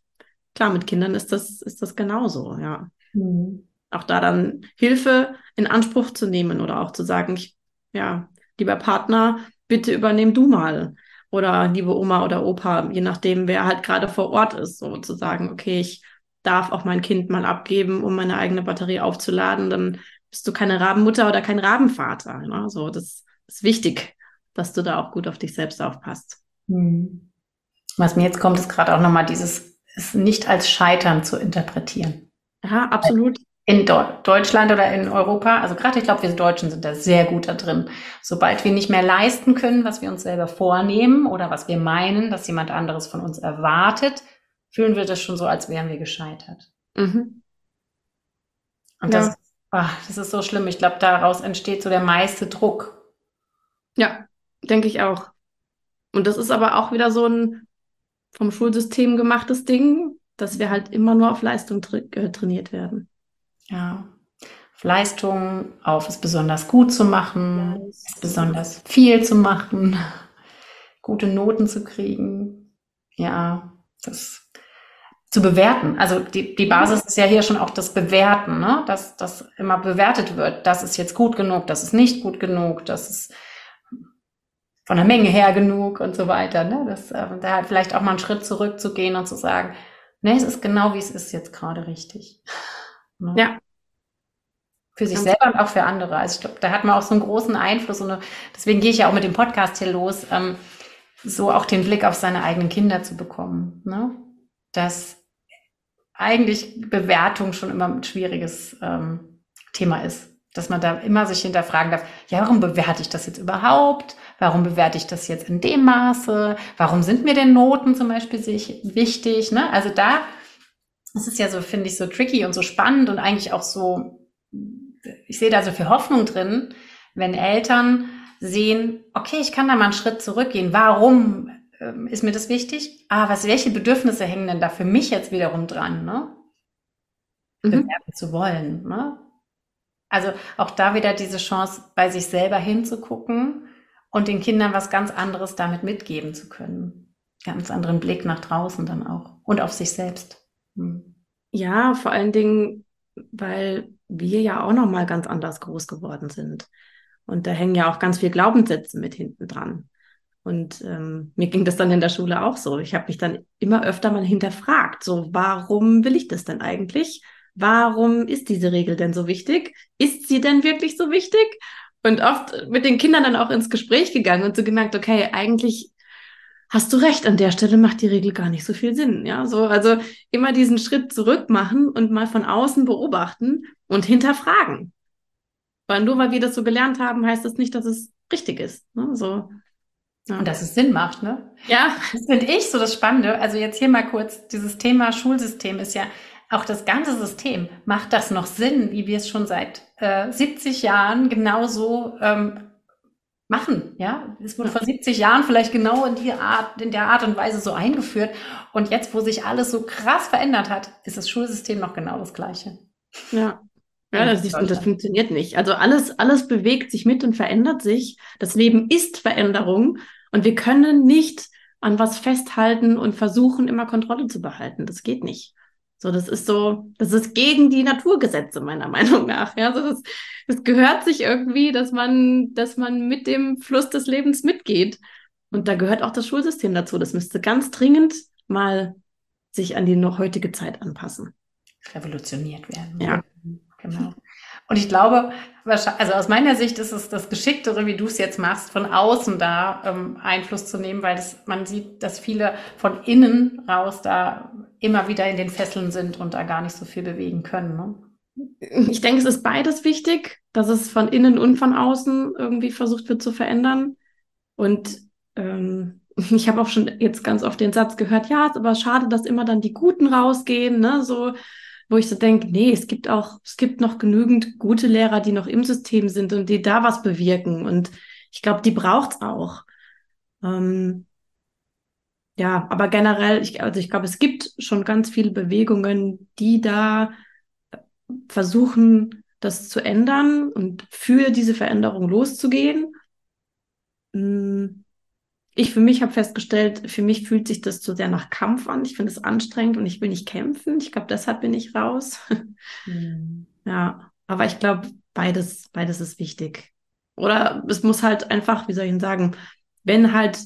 klar, mit Kindern ist das, ist das genauso, ja. Mhm. Auch da dann Hilfe in Anspruch zu nehmen oder auch zu sagen, ich, ja, lieber Partner, bitte übernehm du mal. Oder liebe Oma oder Opa, je nachdem, wer halt gerade vor Ort ist, so zu sagen, okay, ich darf auch mein Kind mal abgeben, um meine eigene Batterie aufzuladen, dann bist du keine Rabenmutter oder kein Rabenvater. Ne? So, das ist wichtig, dass du da auch gut auf dich selbst aufpasst. Hm. Was mir jetzt kommt, ist gerade auch nochmal dieses, es nicht als Scheitern zu interpretieren. Ja, absolut. In Do Deutschland oder in Europa, also gerade ich glaube, wir Deutschen sind da sehr gut da drin. Sobald wir nicht mehr leisten können, was wir uns selber vornehmen oder was wir meinen, dass jemand anderes von uns erwartet, fühlen wir das schon so, als wären wir gescheitert. Mhm. Und das, ja. ach, das ist so schlimm. Ich glaube, daraus entsteht so der meiste Druck. Ja, Denke ich auch. Und das ist aber auch wieder so ein vom Schulsystem gemachtes Ding, dass wir halt immer nur auf Leistung tra äh, trainiert werden. Ja. Auf Leistung, auf es besonders gut zu machen, yes. es besonders viel zu machen, gute Noten zu kriegen. Ja, das zu bewerten. Also die, die Basis ist ja hier schon auch das Bewerten, ne? dass das immer bewertet wird. Das ist jetzt gut genug, das ist nicht gut genug, das ist von der Menge her genug und so weiter. Ne? Das, äh, da halt vielleicht auch mal einen Schritt zurückzugehen und zu sagen, ne, es ist genau wie es ist jetzt gerade richtig. Ne? Ja. Für sich selber und auch für andere. Also ich glaube, da hat man auch so einen großen Einfluss und deswegen gehe ich ja auch mit dem Podcast hier los, ähm, so auch den Blick auf seine eigenen Kinder zu bekommen. Ne? Dass eigentlich Bewertung schon immer ein schwieriges ähm, Thema ist dass man da immer sich hinterfragen darf, ja, warum bewerte ich das jetzt überhaupt? Warum bewerte ich das jetzt in dem Maße? Warum sind mir denn Noten zum Beispiel wichtig? Ne? Also da, das ist ja so, finde ich, so tricky und so spannend und eigentlich auch so, ich sehe da so viel Hoffnung drin, wenn Eltern sehen, okay, ich kann da mal einen Schritt zurückgehen. Warum ähm, ist mir das wichtig? Ah, was, welche Bedürfnisse hängen denn da für mich jetzt wiederum dran, ne? Mhm. Bewerten zu wollen, ne? Also auch da wieder diese Chance, bei sich selber hinzugucken und den Kindern was ganz anderes damit mitgeben zu können. Ganz anderen Blick nach draußen dann auch und auf sich selbst. Hm. Ja, vor allen Dingen, weil wir ja auch noch mal ganz anders groß geworden sind. Und da hängen ja auch ganz viel Glaubenssätze mit hinten dran. Und ähm, mir ging das dann in der Schule auch so. Ich habe mich dann immer öfter mal hinterfragt, so warum will ich das denn eigentlich? warum ist diese Regel denn so wichtig? Ist sie denn wirklich so wichtig? Und oft mit den Kindern dann auch ins Gespräch gegangen und so gemerkt, okay, eigentlich hast du recht, an der Stelle macht die Regel gar nicht so viel Sinn. Ja, so, also immer diesen Schritt zurück machen und mal von außen beobachten und hinterfragen. Weil nur weil wir das so gelernt haben, heißt das nicht, dass es richtig ist. Ne? So, ja. Und dass es Sinn macht, ne? Ja. Das finde ich so das Spannende. Also jetzt hier mal kurz, dieses Thema Schulsystem ist ja auch das ganze System, macht das noch Sinn, wie wir es schon seit äh, 70 Jahren genauso ähm, machen? Ja, es wurde vor 70 Jahren vielleicht genau in die Art, in der Art und Weise so eingeführt. Und jetzt, wo sich alles so krass verändert hat, ist das Schulsystem noch genau das Gleiche. Ja. Ja, das, ist, das funktioniert nicht. Also alles, alles bewegt sich mit und verändert sich. Das Leben ist Veränderung und wir können nicht an was festhalten und versuchen, immer Kontrolle zu behalten. Das geht nicht. So, das ist so, das ist gegen die Naturgesetze meiner Meinung nach. Ja, so das, das gehört sich irgendwie, dass man, dass man mit dem Fluss des Lebens mitgeht. Und da gehört auch das Schulsystem dazu. Das müsste ganz dringend mal sich an die noch heutige Zeit anpassen. Revolutioniert werden. Ja. Genau. Und ich glaube, also aus meiner Sicht ist es das Geschicktere, wie du es jetzt machst, von außen da ähm, Einfluss zu nehmen, weil das, man sieht, dass viele von innen raus da immer wieder in den Fesseln sind und da gar nicht so viel bewegen können. Ne? Ich denke, es ist beides wichtig, dass es von innen und von außen irgendwie versucht wird zu verändern. Und ähm, ich habe auch schon jetzt ganz oft den Satz gehört, ja, ist aber schade, dass immer dann die Guten rausgehen, ne? So, wo ich so denke, nee, es gibt auch, es gibt noch genügend gute Lehrer, die noch im System sind und die da was bewirken. Und ich glaube, die braucht's auch. Ähm, ja, aber generell, ich, also ich glaube, es gibt schon ganz viele Bewegungen, die da versuchen, das zu ändern und für diese Veränderung loszugehen. Hm, ich für mich habe festgestellt, für mich fühlt sich das zu sehr nach Kampf an. Ich finde es anstrengend und ich will nicht kämpfen. Ich glaube, deshalb bin ich raus. Mhm. Ja, aber ich glaube, beides, beides ist wichtig. Oder es muss halt einfach, wie soll ich denn sagen, wenn halt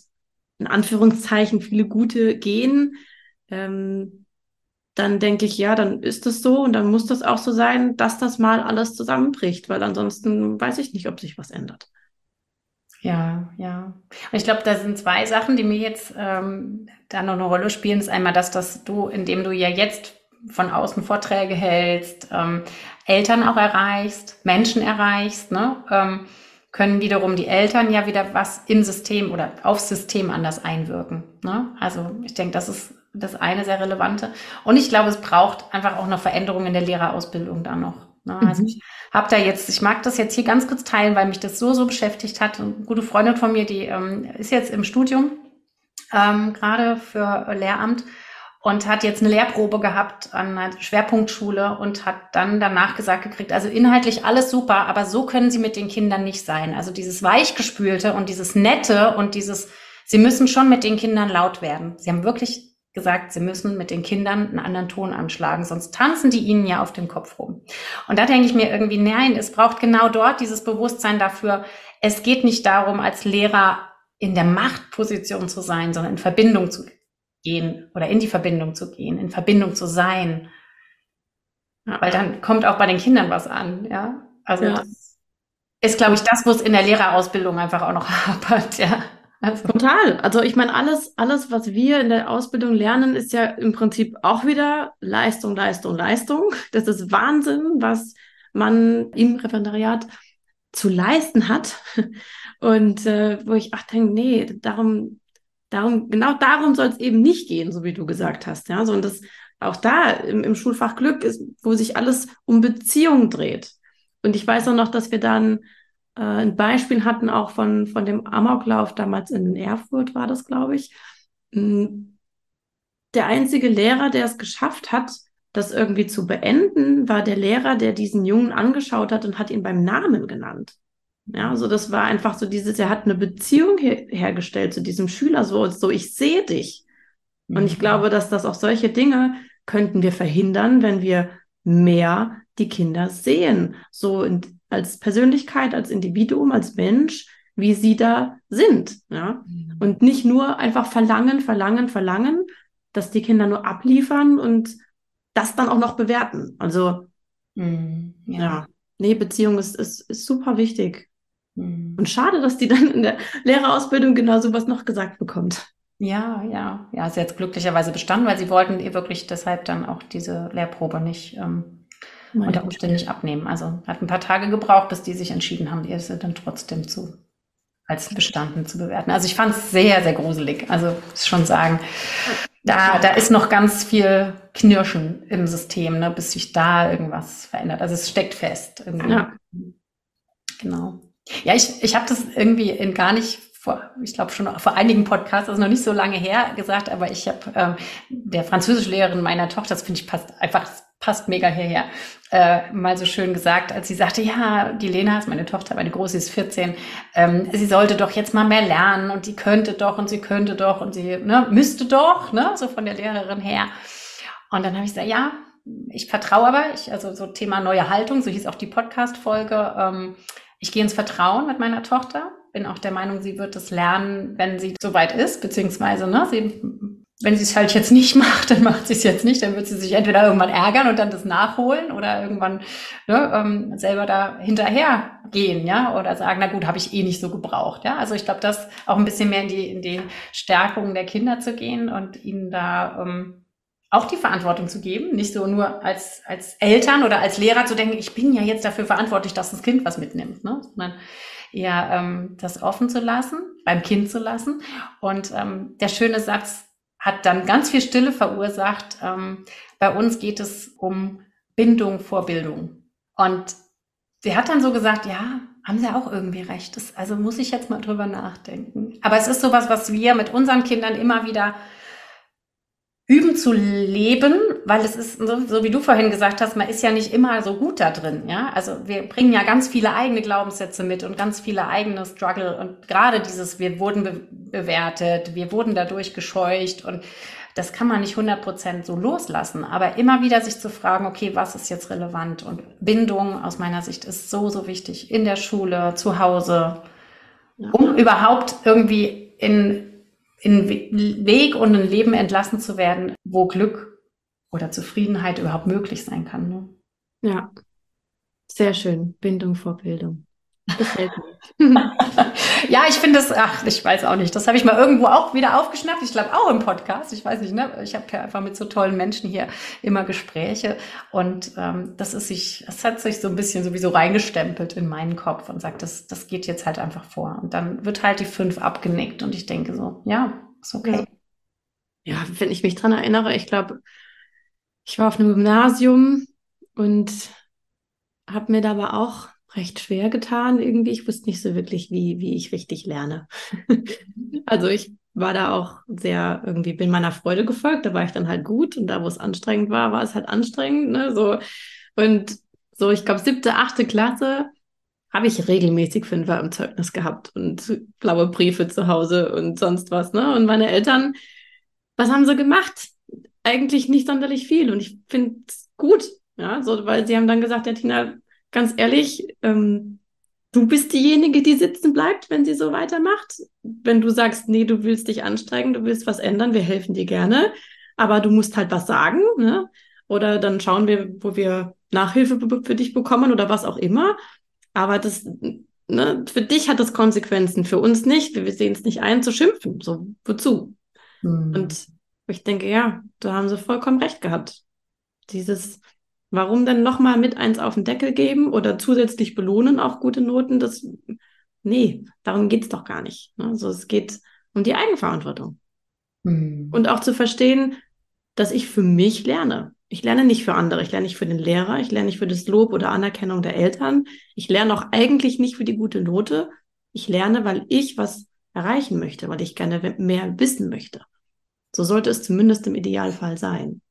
in Anführungszeichen viele gute gehen, ähm, dann denke ich, ja, dann ist es so und dann muss das auch so sein, dass das mal alles zusammenbricht, weil ansonsten weiß ich nicht, ob sich was ändert. Ja, ja. Und ich glaube, da sind zwei Sachen, die mir jetzt ähm, da noch eine Rolle spielen. Das ist einmal das, dass du, indem du ja jetzt von außen Vorträge hältst, ähm, Eltern auch erreichst, Menschen erreichst, ne? Ähm, können wiederum die Eltern ja wieder was im System oder aufs System anders einwirken. Ne? Also ich denke, das ist das eine sehr relevante. Und ich glaube, es braucht einfach auch eine Veränderung in der Lehrerausbildung da noch. Ne? Also mhm. ich habe da jetzt, ich mag das jetzt hier ganz kurz teilen, weil mich das so, so beschäftigt hat. Eine gute Freundin von mir, die ähm, ist jetzt im Studium, ähm, gerade für Lehramt und hat jetzt eine Lehrprobe gehabt an einer Schwerpunktschule und hat dann danach gesagt gekriegt, also inhaltlich alles super, aber so können sie mit den Kindern nicht sein. Also dieses Weichgespülte und dieses Nette und dieses, sie müssen schon mit den Kindern laut werden. Sie haben wirklich gesagt, sie müssen mit den Kindern einen anderen Ton anschlagen, sonst tanzen die ihnen ja auf dem Kopf rum. Und da denke ich mir irgendwie, nein, es braucht genau dort dieses Bewusstsein dafür, es geht nicht darum, als Lehrer in der Machtposition zu sein, sondern in Verbindung zu gehen oder in die Verbindung zu gehen, in Verbindung zu sein. Ja, weil dann kommt auch bei den Kindern was an, ja. Also ja. das ist, glaube ich, das, wo es in der Lehrerausbildung einfach auch noch hapert, ja. Also. Total. Also ich meine, alles, alles, was wir in der Ausbildung lernen, ist ja im Prinzip auch wieder Leistung, Leistung, Leistung. Das ist Wahnsinn, was man im Referendariat zu leisten hat. Und äh, wo ich ach denke, nee, darum darum, genau darum soll es eben nicht gehen, so wie du gesagt hast. Ja, so und das auch da im, im Schulfach Glück ist, wo sich alles um Beziehungen dreht. Und ich weiß auch noch, dass wir dann äh, ein Beispiel hatten, auch von, von dem Amoklauf damals in Erfurt war das, glaube ich. Hm, der einzige Lehrer, der es geschafft hat, das irgendwie zu beenden, war der Lehrer, der diesen Jungen angeschaut hat und hat ihn beim Namen genannt. Ja, also das war einfach so dieses, er hat eine Beziehung her hergestellt zu diesem Schüler, so, so ich sehe dich. Mhm. Und ich mhm. glaube, dass das auch solche Dinge könnten wir verhindern, wenn wir mehr die Kinder sehen, so in, als Persönlichkeit, als Individuum, als Mensch, wie sie da sind, ja. Mhm. Und nicht nur einfach verlangen, verlangen, verlangen, dass die Kinder nur abliefern und das dann auch noch bewerten. Also, mhm, ja. ja. Nee, Beziehung ist, ist, ist super wichtig. Mhm. Und schade, dass die dann in der Lehrerausbildung genau sowas noch gesagt bekommt. Ja, ja, ja, sie hat glücklicherweise bestanden, weil sie wollten ihr wirklich deshalb dann auch diese Lehrprobe nicht ähm, unter Umständen nicht abnehmen. Also hat ein paar Tage gebraucht, bis die sich entschieden haben, ihr sie dann trotzdem zu als bestanden zu bewerten. Also ich fand es sehr, sehr gruselig. Also muss schon sagen, da, da ist noch ganz viel Knirschen im System, ne, bis sich da irgendwas verändert. Also es steckt fest. Irgendwie. Ja. Genau. Ja, ich, ich habe das irgendwie in gar nicht vor, ich glaube schon vor einigen Podcasts, also noch nicht so lange her gesagt, aber ich habe ähm, der Französischlehrerin meiner Tochter, das finde ich passt einfach passt mega hierher, äh, mal so schön gesagt, als sie sagte, ja, die Lena ist meine Tochter, meine Große ist 14, ähm, sie sollte doch jetzt mal mehr lernen und die könnte doch und sie könnte doch und sie ne, müsste doch, ne, so von der Lehrerin her. Und dann habe ich gesagt, ja, ich vertraue aber, ich, also so Thema neue Haltung, so hieß auch die Podcast-Folge, ähm, ich gehe ins Vertrauen mit meiner Tochter, bin auch der Meinung, sie wird es lernen, wenn sie soweit ist, beziehungsweise, ne, sie, wenn sie es halt jetzt nicht macht, dann macht sie es jetzt nicht, dann wird sie sich entweder irgendwann ärgern und dann das nachholen oder irgendwann ne, ähm, selber da hinterher gehen, ja, oder sagen, na gut, habe ich eh nicht so gebraucht, ja. Also ich glaube, das auch ein bisschen mehr in die, in die Stärkung der Kinder zu gehen und ihnen da ähm, auch die Verantwortung zu geben, nicht so nur als, als Eltern oder als Lehrer zu denken, ich bin ja jetzt dafür verantwortlich, dass das Kind was mitnimmt, ne? sondern eher ähm, das offen zu lassen. beim Kind zu lassen. Und ähm, der schöne Satz hat dann ganz viel Stille verursacht. Ähm, bei uns geht es um Bindung vor Bildung. Und sie hat dann so gesagt, ja, haben Sie auch irgendwie recht. Das, also muss ich jetzt mal drüber nachdenken. Aber es ist sowas, was wir mit unseren Kindern immer wieder üben zu leben, weil es ist, so, so, wie du vorhin gesagt hast, man ist ja nicht immer so gut da drin, ja. Also wir bringen ja ganz viele eigene Glaubenssätze mit und ganz viele eigene Struggle und gerade dieses, wir wurden be bewertet, wir wurden dadurch gescheucht und das kann man nicht 100 Prozent so loslassen, aber immer wieder sich zu fragen, okay, was ist jetzt relevant? Und Bindung aus meiner Sicht ist so, so wichtig in der Schule, zu Hause, um überhaupt irgendwie in in Weg und ein Leben entlassen zu werden, wo Glück oder Zufriedenheit überhaupt möglich sein kann. Ne? Ja, sehr schön. Bindung vor Bildung. Gefällt mir. ja, ich finde es, ach, ich weiß auch nicht. Das habe ich mal irgendwo auch wieder aufgeschnappt. Ich glaube auch im Podcast. Ich weiß nicht, ne? Ich habe ja einfach mit so tollen Menschen hier immer Gespräche. Und ähm, das ist sich, das hat sich so ein bisschen sowieso reingestempelt in meinen Kopf und sagt, das, das geht jetzt halt einfach vor. Und dann wird halt die fünf abgenickt und ich denke so, ja, ist okay. Ja, ja wenn ich mich dran erinnere, ich glaube, ich war auf einem Gymnasium und habe mir dabei auch recht schwer getan irgendwie. Ich wusste nicht so wirklich, wie, wie ich richtig lerne. also ich war da auch sehr irgendwie, bin meiner Freude gefolgt, da war ich dann halt gut und da, wo es anstrengend war, war es halt anstrengend, ne, so. Und so, ich glaube, siebte, achte Klasse habe ich regelmäßig Fünfer im Zeugnis gehabt und blaue Briefe zu Hause und sonst was, ne? Und meine Eltern, was haben sie gemacht? Eigentlich nicht sonderlich viel und ich finde es gut, ja, so, weil sie haben dann gesagt, ja, Tina, ganz ehrlich, ähm, du bist diejenige, die sitzen bleibt, wenn sie so weitermacht. Wenn du sagst, nee, du willst dich anstrengen, du willst was ändern, wir helfen dir gerne, aber du musst halt was sagen, ne? Oder dann schauen wir, wo wir Nachhilfe für dich bekommen oder was auch immer. Aber das, ne, für dich hat das Konsequenzen, für uns nicht. Wir sehen es nicht ein, zu schimpfen. So, wozu? Hm. Und ich denke, ja, da haben sie vollkommen recht gehabt. Dieses, Warum denn nochmal mit eins auf den Deckel geben oder zusätzlich belohnen auch gute Noten? Das, nee, darum geht es doch gar nicht. Ne? Also es geht um die Eigenverantwortung. Mhm. Und auch zu verstehen, dass ich für mich lerne. Ich lerne nicht für andere, ich lerne nicht für den Lehrer, ich lerne nicht für das Lob oder Anerkennung der Eltern. Ich lerne auch eigentlich nicht für die gute Note. Ich lerne, weil ich was erreichen möchte, weil ich gerne mehr wissen möchte. So sollte es zumindest im Idealfall sein.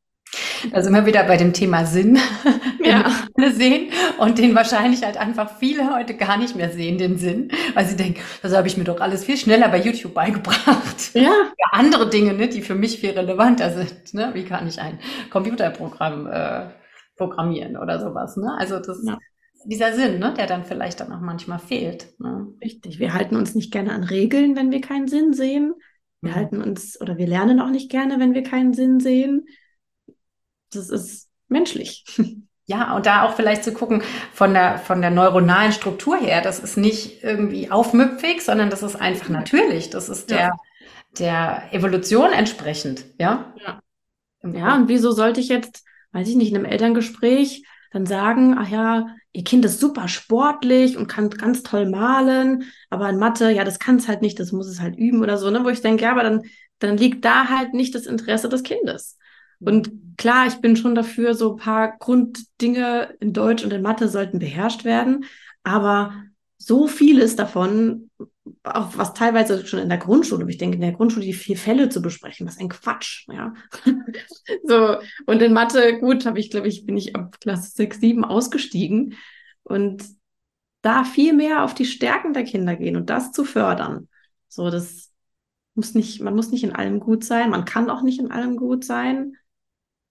Da sind wir wieder bei dem Thema Sinn, den ja. wir sehen und den wahrscheinlich halt einfach viele heute gar nicht mehr sehen, den Sinn, weil sie denken, das habe ich mir doch alles viel schneller bei YouTube beigebracht. Ja. ja andere Dinge, ne, die für mich viel relevanter sind. Ne? Wie kann ich ein Computerprogramm äh, programmieren oder sowas? Ne? Also das ja. dieser Sinn, ne, der dann vielleicht dann auch manchmal fehlt. Ne? Richtig. Wir halten uns nicht gerne an Regeln, wenn wir keinen Sinn sehen. Wir halten uns oder wir lernen auch nicht gerne, wenn wir keinen Sinn sehen das ist menschlich. Ja, und da auch vielleicht zu gucken von der, von der neuronalen Struktur her, das ist nicht irgendwie aufmüpfig, sondern das ist einfach natürlich. Das ist der, ja. der Evolution entsprechend, ja? Ja. Ja, und wieso sollte ich jetzt, weiß ich nicht, in einem Elterngespräch dann sagen, ach ja, ihr Kind ist super sportlich und kann ganz toll malen, aber in Mathe, ja, das kann es halt nicht, das muss es halt üben oder so, ne? Wo ich denke, ja, aber dann, dann liegt da halt nicht das Interesse des Kindes. Und klar, ich bin schon dafür, so ein paar Grunddinge in Deutsch und in Mathe sollten beherrscht werden. Aber so vieles davon, auch was teilweise schon in der Grundschule, ich denke, in der Grundschule die vier Fälle zu besprechen, was ein Quatsch, ja. so, und in Mathe, gut, habe ich, glaube ich, bin ich ab Klasse 6, 7 ausgestiegen. Und da viel mehr auf die Stärken der Kinder gehen und das zu fördern. So, das muss nicht, man muss nicht in allem gut sein, man kann auch nicht in allem gut sein.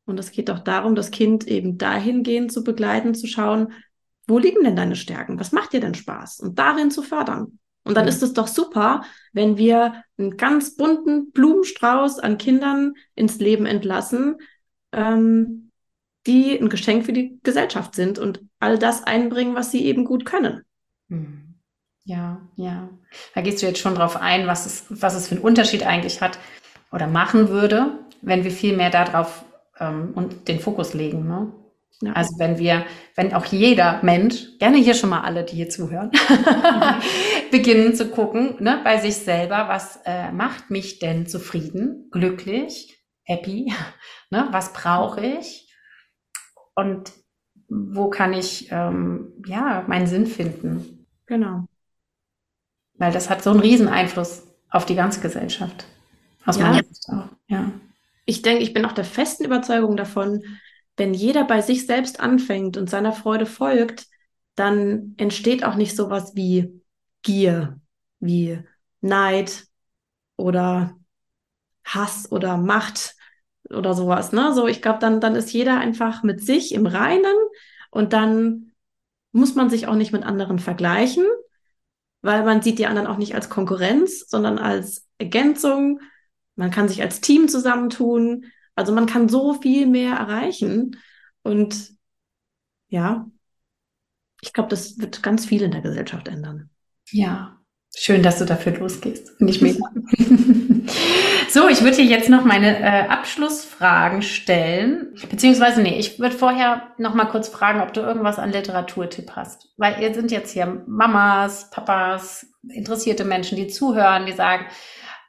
Und es geht auch darum, das Kind eben dahingehend zu begleiten, zu schauen, wo liegen denn deine Stärken? Was macht dir denn Spaß? Und darin zu fördern. Und dann ja. ist es doch super, wenn wir einen ganz bunten Blumenstrauß an Kindern ins Leben entlassen, ähm, die ein Geschenk für die Gesellschaft sind und all das einbringen, was sie eben gut können. Hm. Ja, ja. Da gehst du jetzt schon drauf ein, was es, was es für einen Unterschied eigentlich hat oder machen würde, wenn wir viel mehr darauf ähm, und den Fokus legen. Ne? Ja. Also wenn wir, wenn auch jeder Mensch, gerne hier schon mal alle, die hier zuhören, beginnen zu gucken, ne, bei sich selber, was äh, macht mich denn zufrieden, glücklich, happy, ne, was brauche ich und wo kann ich ähm, ja meinen Sinn finden. Genau. Weil das hat so einen riesen Einfluss auf die ganze Gesellschaft. Aus ja. meiner Sicht auch. Ja. Ich denke, ich bin auch der festen Überzeugung davon, wenn jeder bei sich selbst anfängt und seiner Freude folgt, dann entsteht auch nicht sowas wie Gier, wie Neid oder Hass oder Macht oder sowas. Ne? So, ich glaube, dann, dann ist jeder einfach mit sich im Reinen und dann muss man sich auch nicht mit anderen vergleichen, weil man sieht die anderen auch nicht als Konkurrenz, sondern als Ergänzung. Man kann sich als Team zusammentun. Also man kann so viel mehr erreichen. Und ja, ich glaube, das wird ganz viel in der Gesellschaft ändern. Ja, schön, dass du dafür losgehst. Finde ich mega. so, ich würde dir jetzt noch meine äh, Abschlussfragen stellen. Beziehungsweise, nee, ich würde vorher noch mal kurz fragen, ob du irgendwas an Literaturtipp hast. Weil ihr sind jetzt hier Mamas, Papas, interessierte Menschen, die zuhören, die sagen,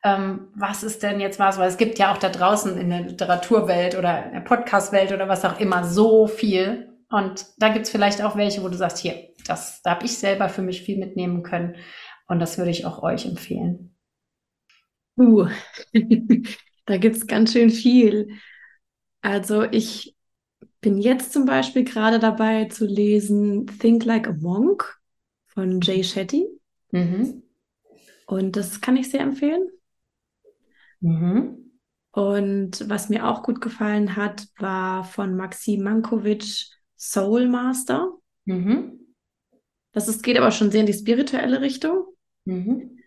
ähm, was ist denn jetzt was? Weil es gibt ja auch da draußen in der Literaturwelt oder in der Podcastwelt oder was auch immer so viel. Und da gibt es vielleicht auch welche, wo du sagst, hier, das, da habe ich selber für mich viel mitnehmen können. Und das würde ich auch euch empfehlen. Uh, da gibt es ganz schön viel. Also ich bin jetzt zum Beispiel gerade dabei zu lesen Think Like a Monk von Jay Shetty. Mhm. Und das kann ich sehr empfehlen. Mhm. Und was mir auch gut gefallen hat, war von Maxim Mankovic Soul Master. Mhm. Das ist, geht aber schon sehr in die spirituelle Richtung. Mhm.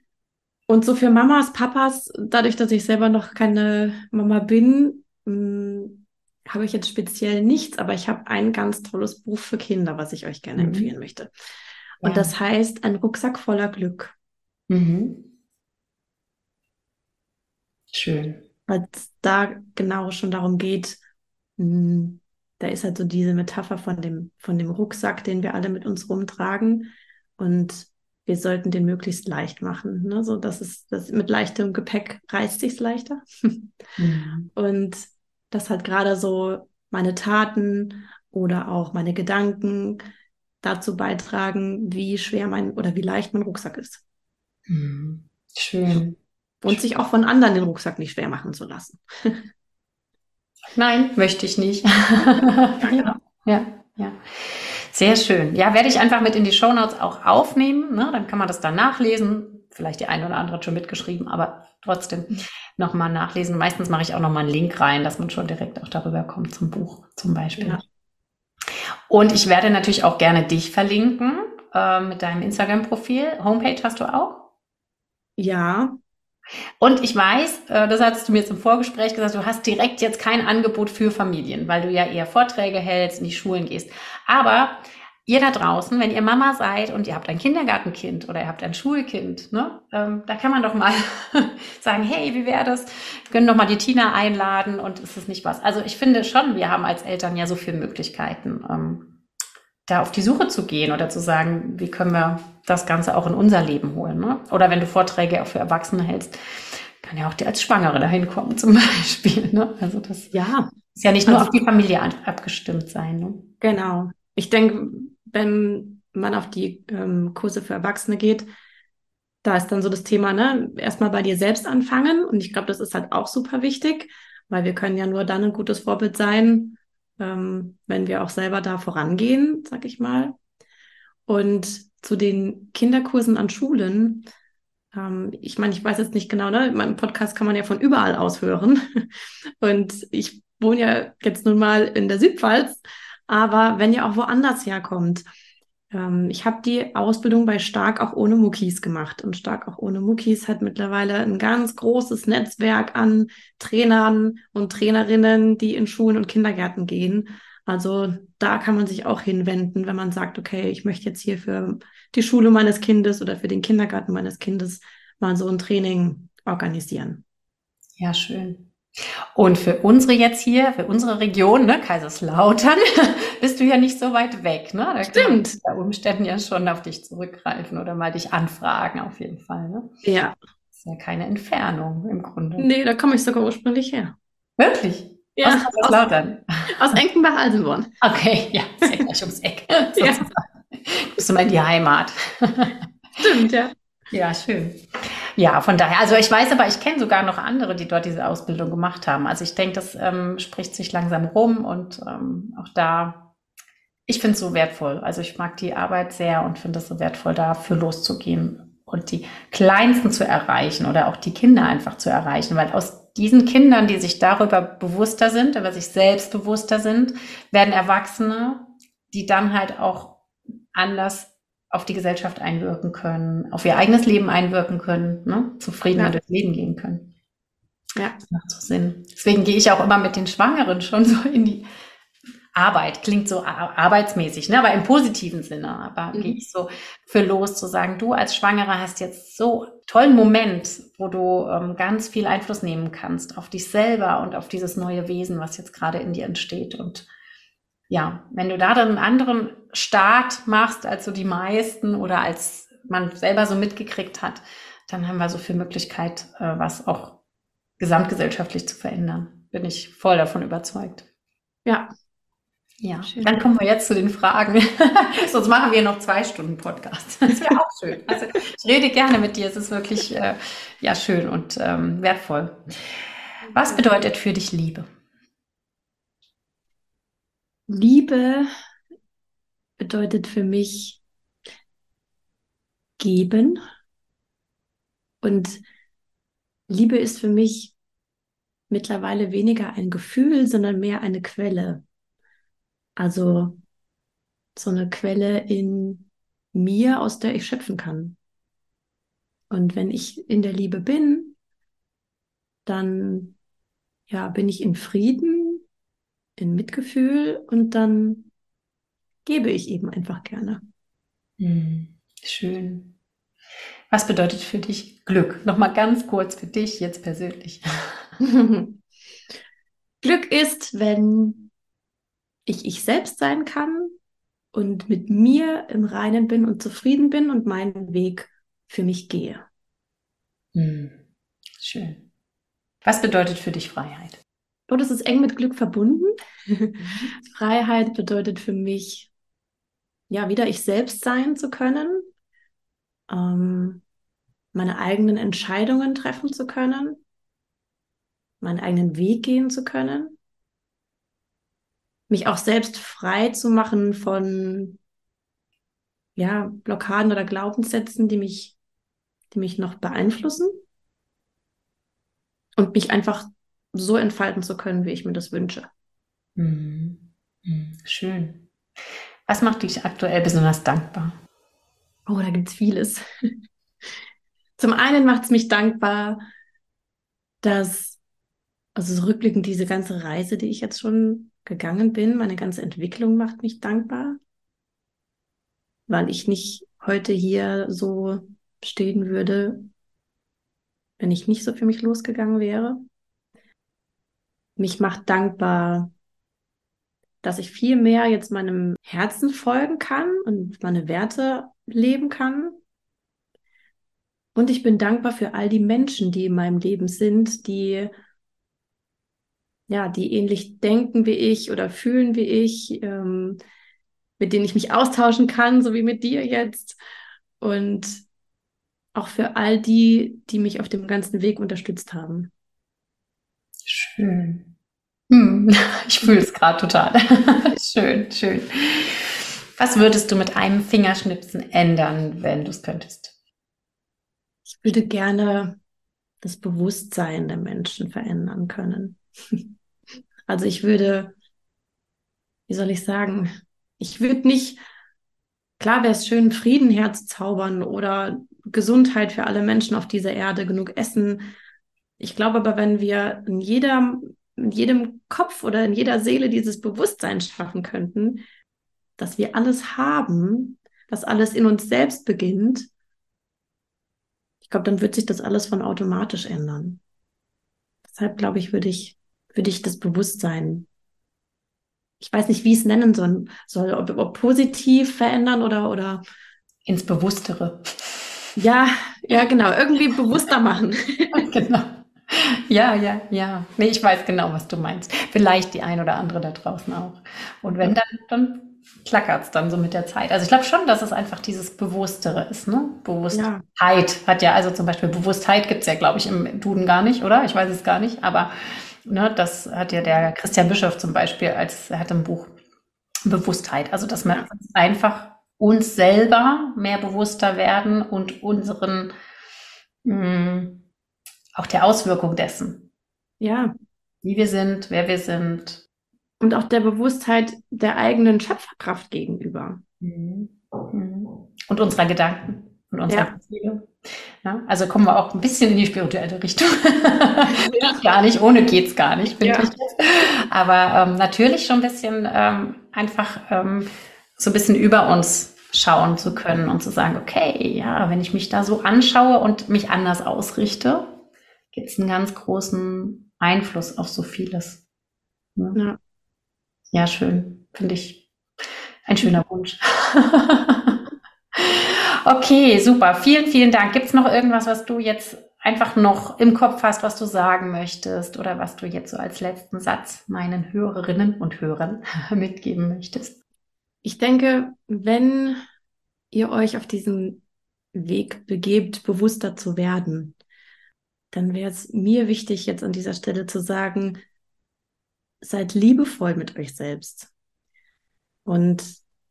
Und so für Mamas, Papas, dadurch, dass ich selber noch keine Mama bin, hm, habe ich jetzt speziell nichts, aber ich habe ein ganz tolles Buch für Kinder, was ich euch gerne mhm. empfehlen möchte. Und ja. das heißt Ein Rucksack voller Glück. Mhm. Schön. Weil es da genau schon darum geht, mh, hm, da ist halt so diese Metapher von dem, von dem Rucksack, den wir alle mit uns rumtragen. Und wir sollten den möglichst leicht machen. Ne? So, dass es das mit leichtem Gepäck reißt sich's leichter. Mhm. Und das hat gerade so meine Taten oder auch meine Gedanken dazu beitragen, wie schwer mein oder wie leicht mein Rucksack ist. Mhm. Schön. Und sich auch von anderen den Rucksack nicht schwer machen zu lassen. Nein, möchte ich nicht. ja, ja, ja. Sehr schön. Ja, werde ich einfach mit in die Shownotes auch aufnehmen. Ne? Dann kann man das dann nachlesen. Vielleicht die eine oder andere hat schon mitgeschrieben, aber trotzdem nochmal nachlesen. Meistens mache ich auch nochmal einen Link rein, dass man schon direkt auch darüber kommt zum Buch zum Beispiel. Ja. Und ich werde natürlich auch gerne dich verlinken äh, mit deinem Instagram-Profil. Homepage hast du auch? Ja, und ich weiß, äh, das hattest du mir jetzt im Vorgespräch gesagt, du hast direkt jetzt kein Angebot für Familien, weil du ja eher Vorträge hältst, in die Schulen gehst. Aber ihr da draußen, wenn ihr Mama seid und ihr habt ein Kindergartenkind oder ihr habt ein Schulkind, ne, ähm, da kann man doch mal sagen, hey, wie wäre das? Wir können doch mal die Tina einladen und ist es nicht was? Also ich finde schon, wir haben als Eltern ja so viele Möglichkeiten. Ähm, da auf die Suche zu gehen oder zu sagen, wie können wir das Ganze auch in unser Leben holen. Ne? Oder wenn du Vorträge auch für Erwachsene hältst, kann ja auch dir als Schwangere dahin kommen zum Beispiel. Ne? Also das ja. ist ja nicht nur also, auf die Familie abgestimmt sein. Ne? Genau. Ich denke, wenn man auf die ähm, Kurse für Erwachsene geht, da ist dann so das Thema, ne, erstmal bei dir selbst anfangen. Und ich glaube, das ist halt auch super wichtig, weil wir können ja nur dann ein gutes Vorbild sein, ähm, wenn wir auch selber da vorangehen, sag ich mal. Und zu den Kinderkursen an Schulen, ähm, ich meine, ich weiß jetzt nicht genau, ne? Mein Podcast kann man ja von überall aus hören. Und ich wohne ja jetzt nun mal in der Südpfalz, aber wenn ihr auch woanders herkommt, ähm, ich habe die Ausbildung bei Stark auch ohne Muckis gemacht und Stark auch ohne Muckis hat mittlerweile ein ganz großes Netzwerk an Trainern und Trainerinnen, die in Schulen und Kindergärten gehen. Also da kann man sich auch hinwenden, wenn man sagt, okay, ich möchte jetzt hier für die Schule meines Kindes oder für den Kindergarten meines Kindes mal so ein Training organisieren. Ja, schön. Und für unsere jetzt hier, für unsere Region, ne, Kaiserslautern, bist du ja nicht so weit weg. Ne? Da Stimmt. Bei Umständen ja schon auf dich zurückgreifen oder mal dich anfragen, auf jeden Fall. Ne? Ja. Das ist ja keine Entfernung im Grunde. Nee, da komme ich sogar ursprünglich her. Wirklich? Ja, aus Kaiserslautern. Aus, aus Enkenbach-Alsenborn. Okay, ja, ist ja gleich ums Eck. ja. Du bist mal in die Heimat. Stimmt, ja. Ja, schön. Ja, von daher, also ich weiß aber, ich kenne sogar noch andere, die dort diese Ausbildung gemacht haben. Also ich denke, das ähm, spricht sich langsam rum und ähm, auch da, ich finde es so wertvoll. Also ich mag die Arbeit sehr und finde es so wertvoll, dafür loszugehen und die Kleinsten zu erreichen oder auch die Kinder einfach zu erreichen, weil aus diesen Kindern, die sich darüber bewusster sind, über sich selbst bewusster sind, werden Erwachsene, die dann halt auch anders auf die Gesellschaft einwirken können, auf ihr eigenes Leben einwirken können, ne? zufriedener ja. durchs Leben gehen können. Ja. Das macht so Sinn. Deswegen gehe ich auch immer mit den Schwangeren schon so in die Arbeit. Klingt so arbeitsmäßig, ne? aber im positiven Sinne. Aber mhm. gehe ich so für los zu sagen, du als Schwangere hast jetzt so tollen Moment, wo du ähm, ganz viel Einfluss nehmen kannst auf dich selber und auf dieses neue Wesen, was jetzt gerade in dir entsteht. Und ja, wenn du da dann einen anderen Start machst als so die meisten oder als man selber so mitgekriegt hat, dann haben wir so viel Möglichkeit, äh, was auch gesamtgesellschaftlich zu verändern. Bin ich voll davon überzeugt. Ja. Ja, schön. dann kommen wir jetzt zu den Fragen. Sonst machen wir noch zwei Stunden Podcast. Das wäre auch schön. Also ich rede gerne mit dir. Es ist wirklich äh, ja schön und ähm, wertvoll. Was bedeutet für dich Liebe? Liebe bedeutet für mich geben. Und Liebe ist für mich mittlerweile weniger ein Gefühl, sondern mehr eine Quelle. Also so eine Quelle in mir, aus der ich schöpfen kann. Und wenn ich in der Liebe bin, dann ja, bin ich in Frieden in Mitgefühl und dann gebe ich eben einfach gerne. Hm, schön. Was bedeutet für dich Glück? Nochmal ganz kurz für dich jetzt persönlich. Glück ist, wenn ich ich selbst sein kann und mit mir im Reinen bin und zufrieden bin und meinen Weg für mich gehe. Hm, schön. Was bedeutet für dich Freiheit? Oh, das ist eng mit Glück verbunden. Mhm. Freiheit bedeutet für mich, ja, wieder ich selbst sein zu können, ähm, meine eigenen Entscheidungen treffen zu können, meinen eigenen Weg gehen zu können, mich auch selbst frei zu machen von, ja, Blockaden oder Glaubenssätzen, die mich, die mich noch beeinflussen und mich einfach so entfalten zu können, wie ich mir das wünsche. Mhm. mhm. Schön. Was macht dich aktuell besonders dankbar? Oh, da gibt es vieles. Zum einen macht es mich dankbar, dass, also rückblickend diese ganze Reise, die ich jetzt schon gegangen bin, meine ganze Entwicklung macht mich dankbar, weil ich nicht heute hier so stehen würde, wenn ich nicht so für mich losgegangen wäre mich macht dankbar, dass ich viel mehr jetzt meinem Herzen folgen kann und meine Werte leben kann. Und ich bin dankbar für all die Menschen, die in meinem Leben sind, die ja, die ähnlich denken wie ich oder fühlen wie ich, ähm, mit denen ich mich austauschen kann, so wie mit dir jetzt. Und auch für all die, die mich auf dem ganzen Weg unterstützt haben. Schön. Hm, ich fühle es gerade total. schön, schön. Was würdest du mit einem Fingerschnipsen ändern, wenn du es könntest? Ich würde gerne das Bewusstsein der Menschen verändern können. Also ich würde, wie soll ich sagen, ich würde nicht, klar wäre es schön, Frieden herzuzaubern oder Gesundheit für alle Menschen auf dieser Erde, genug Essen, ich glaube aber, wenn wir in jeder, in jedem Kopf oder in jeder Seele dieses Bewusstsein schaffen könnten, dass wir alles haben, dass alles in uns selbst beginnt, ich glaube, dann wird sich das alles von automatisch ändern. Deshalb glaube ich, würde ich für dich das Bewusstsein? Ich weiß nicht, wie ich es nennen soll, soll ob, ob positiv verändern oder, oder ins Bewusstere. Ja, ja, genau, irgendwie bewusster machen. genau. Ja, ja, ja. Nee, ich weiß genau, was du meinst. Vielleicht die ein oder andere da draußen auch. Und wenn dann, dann klackert es dann so mit der Zeit. Also ich glaube schon, dass es einfach dieses Bewusstere ist, ne? Bewusstheit ja. hat ja, also zum Beispiel Bewusstheit gibt es ja, glaube ich, im Duden gar nicht, oder? Ich weiß es gar nicht, aber ne, das hat ja der Christian Bischof zum Beispiel, als er hat im Buch Bewusstheit. Also dass wir einfach uns selber mehr bewusster werden und unseren mh, hm, auch der Auswirkung dessen. Ja. Wie wir sind, wer wir sind, und auch der Bewusstheit der eigenen Schöpferkraft gegenüber. Mhm. Mhm. Und unserer Gedanken und unserer ja. Ja, also kommen wir auch ein bisschen in die spirituelle Richtung. ja. gar nicht, ohne geht's gar nicht, finde ja. ich. Aber ähm, natürlich schon ein bisschen ähm, einfach ähm, so ein bisschen über uns schauen zu können und zu sagen, okay, ja, wenn ich mich da so anschaue und mich anders ausrichte, gibt es einen ganz großen Einfluss auf so vieles. Ne? Ja. Ja, schön. Finde ich ein schöner Wunsch. okay, super. Vielen, vielen Dank. Gibt es noch irgendwas, was du jetzt einfach noch im Kopf hast, was du sagen möchtest oder was du jetzt so als letzten Satz meinen Hörerinnen und Hörern mitgeben möchtest? Ich denke, wenn ihr euch auf diesen Weg begebt, bewusster zu werden, dann wäre es mir wichtig, jetzt an dieser Stelle zu sagen, seid liebevoll mit euch selbst. Und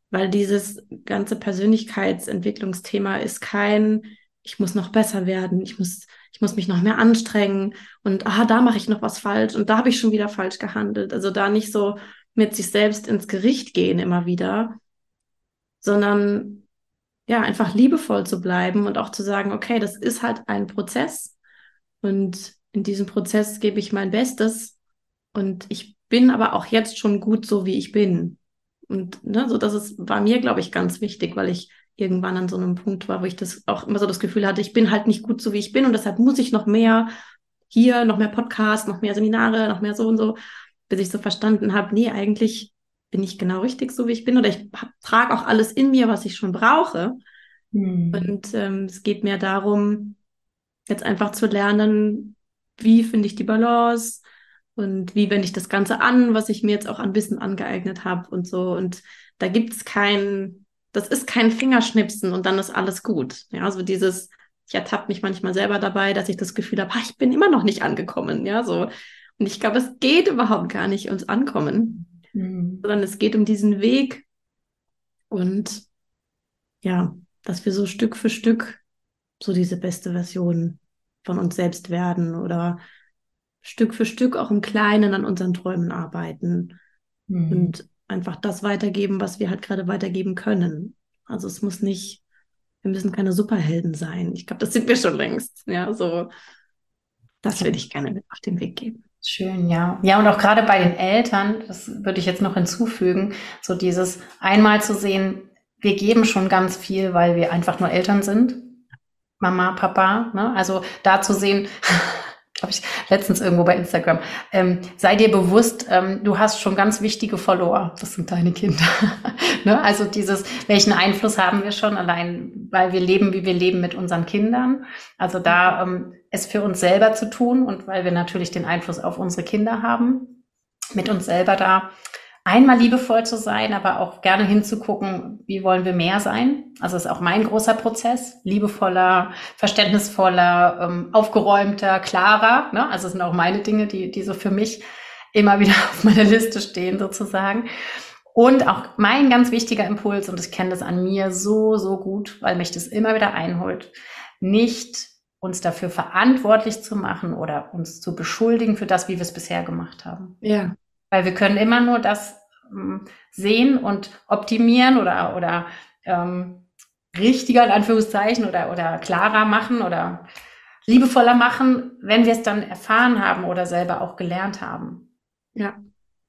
weil dieses ganze Persönlichkeitsentwicklungsthema ist kein, ich muss noch besser werden, ich muss, ich muss mich noch mehr anstrengen und aha, da mache ich noch was falsch und da habe ich schon wieder falsch gehandelt. Also da nicht so mit sich selbst ins Gericht gehen immer wieder, sondern ja, einfach liebevoll zu bleiben und auch zu sagen, okay, das ist halt ein Prozess und in diesem Prozess gebe ich mein Bestes und ich bin aber auch jetzt schon gut so, wie ich bin. Und ne, so das ist, war mir, glaube ich, ganz wichtig, weil ich irgendwann an so einem Punkt war, wo ich das auch immer so das Gefühl hatte, ich bin halt nicht gut so, wie ich bin und deshalb muss ich noch mehr hier, noch mehr Podcasts, noch mehr Seminare, noch mehr so und so, bis ich so verstanden habe, nee, eigentlich bin ich genau richtig so, wie ich bin oder ich trage auch alles in mir, was ich schon brauche. Hm. Und ähm, es geht mir darum, jetzt einfach zu lernen, wie finde ich die Balance, und wie wende ich das Ganze an, was ich mir jetzt auch an Wissen angeeignet habe und so. Und da gibt es kein, das ist kein Fingerschnipsen und dann ist alles gut. Ja, also dieses, ich ertappe mich manchmal selber dabei, dass ich das Gefühl habe, ich bin immer noch nicht angekommen. Ja, so. Und ich glaube, es geht überhaupt gar nicht ums Ankommen, mhm. sondern es geht um diesen Weg und ja, dass wir so Stück für Stück so diese beste Version von uns selbst werden oder Stück für Stück auch im Kleinen an unseren Träumen arbeiten mhm. und einfach das weitergeben, was wir halt gerade weitergeben können. Also es muss nicht, wir müssen keine Superhelden sein. Ich glaube, das sind wir schon längst. Ja, so, das würde ich gerne mit auf den Weg geben. Schön, ja. Ja, und auch gerade bei den Eltern, das würde ich jetzt noch hinzufügen, so dieses einmal zu sehen, wir geben schon ganz viel, weil wir einfach nur Eltern sind. Mama, Papa, ne? Also da zu sehen, habe ich letztens irgendwo bei Instagram. Ähm, sei dir bewusst, ähm, du hast schon ganz wichtige Follower. Das sind deine Kinder. ne? Also dieses, welchen Einfluss haben wir schon allein, weil wir leben, wie wir leben mit unseren Kindern. Also da ähm, es für uns selber zu tun und weil wir natürlich den Einfluss auf unsere Kinder haben, mit uns selber da einmal liebevoll zu sein, aber auch gerne hinzugucken, wie wollen wir mehr sein. Also ist auch mein großer Prozess, liebevoller, verständnisvoller, ähm, aufgeräumter, klarer. Ne? Also sind auch meine Dinge, die, die so für mich immer wieder auf meiner Liste stehen sozusagen. Und auch mein ganz wichtiger Impuls, und ich kenne das an mir so, so gut, weil mich das immer wieder einholt, nicht uns dafür verantwortlich zu machen oder uns zu beschuldigen für das, wie wir es bisher gemacht haben. Ja. Weil wir können immer nur das sehen und optimieren oder, oder ähm, richtiger in Anführungszeichen oder, oder klarer machen oder liebevoller machen, wenn wir es dann erfahren haben oder selber auch gelernt haben. Ja.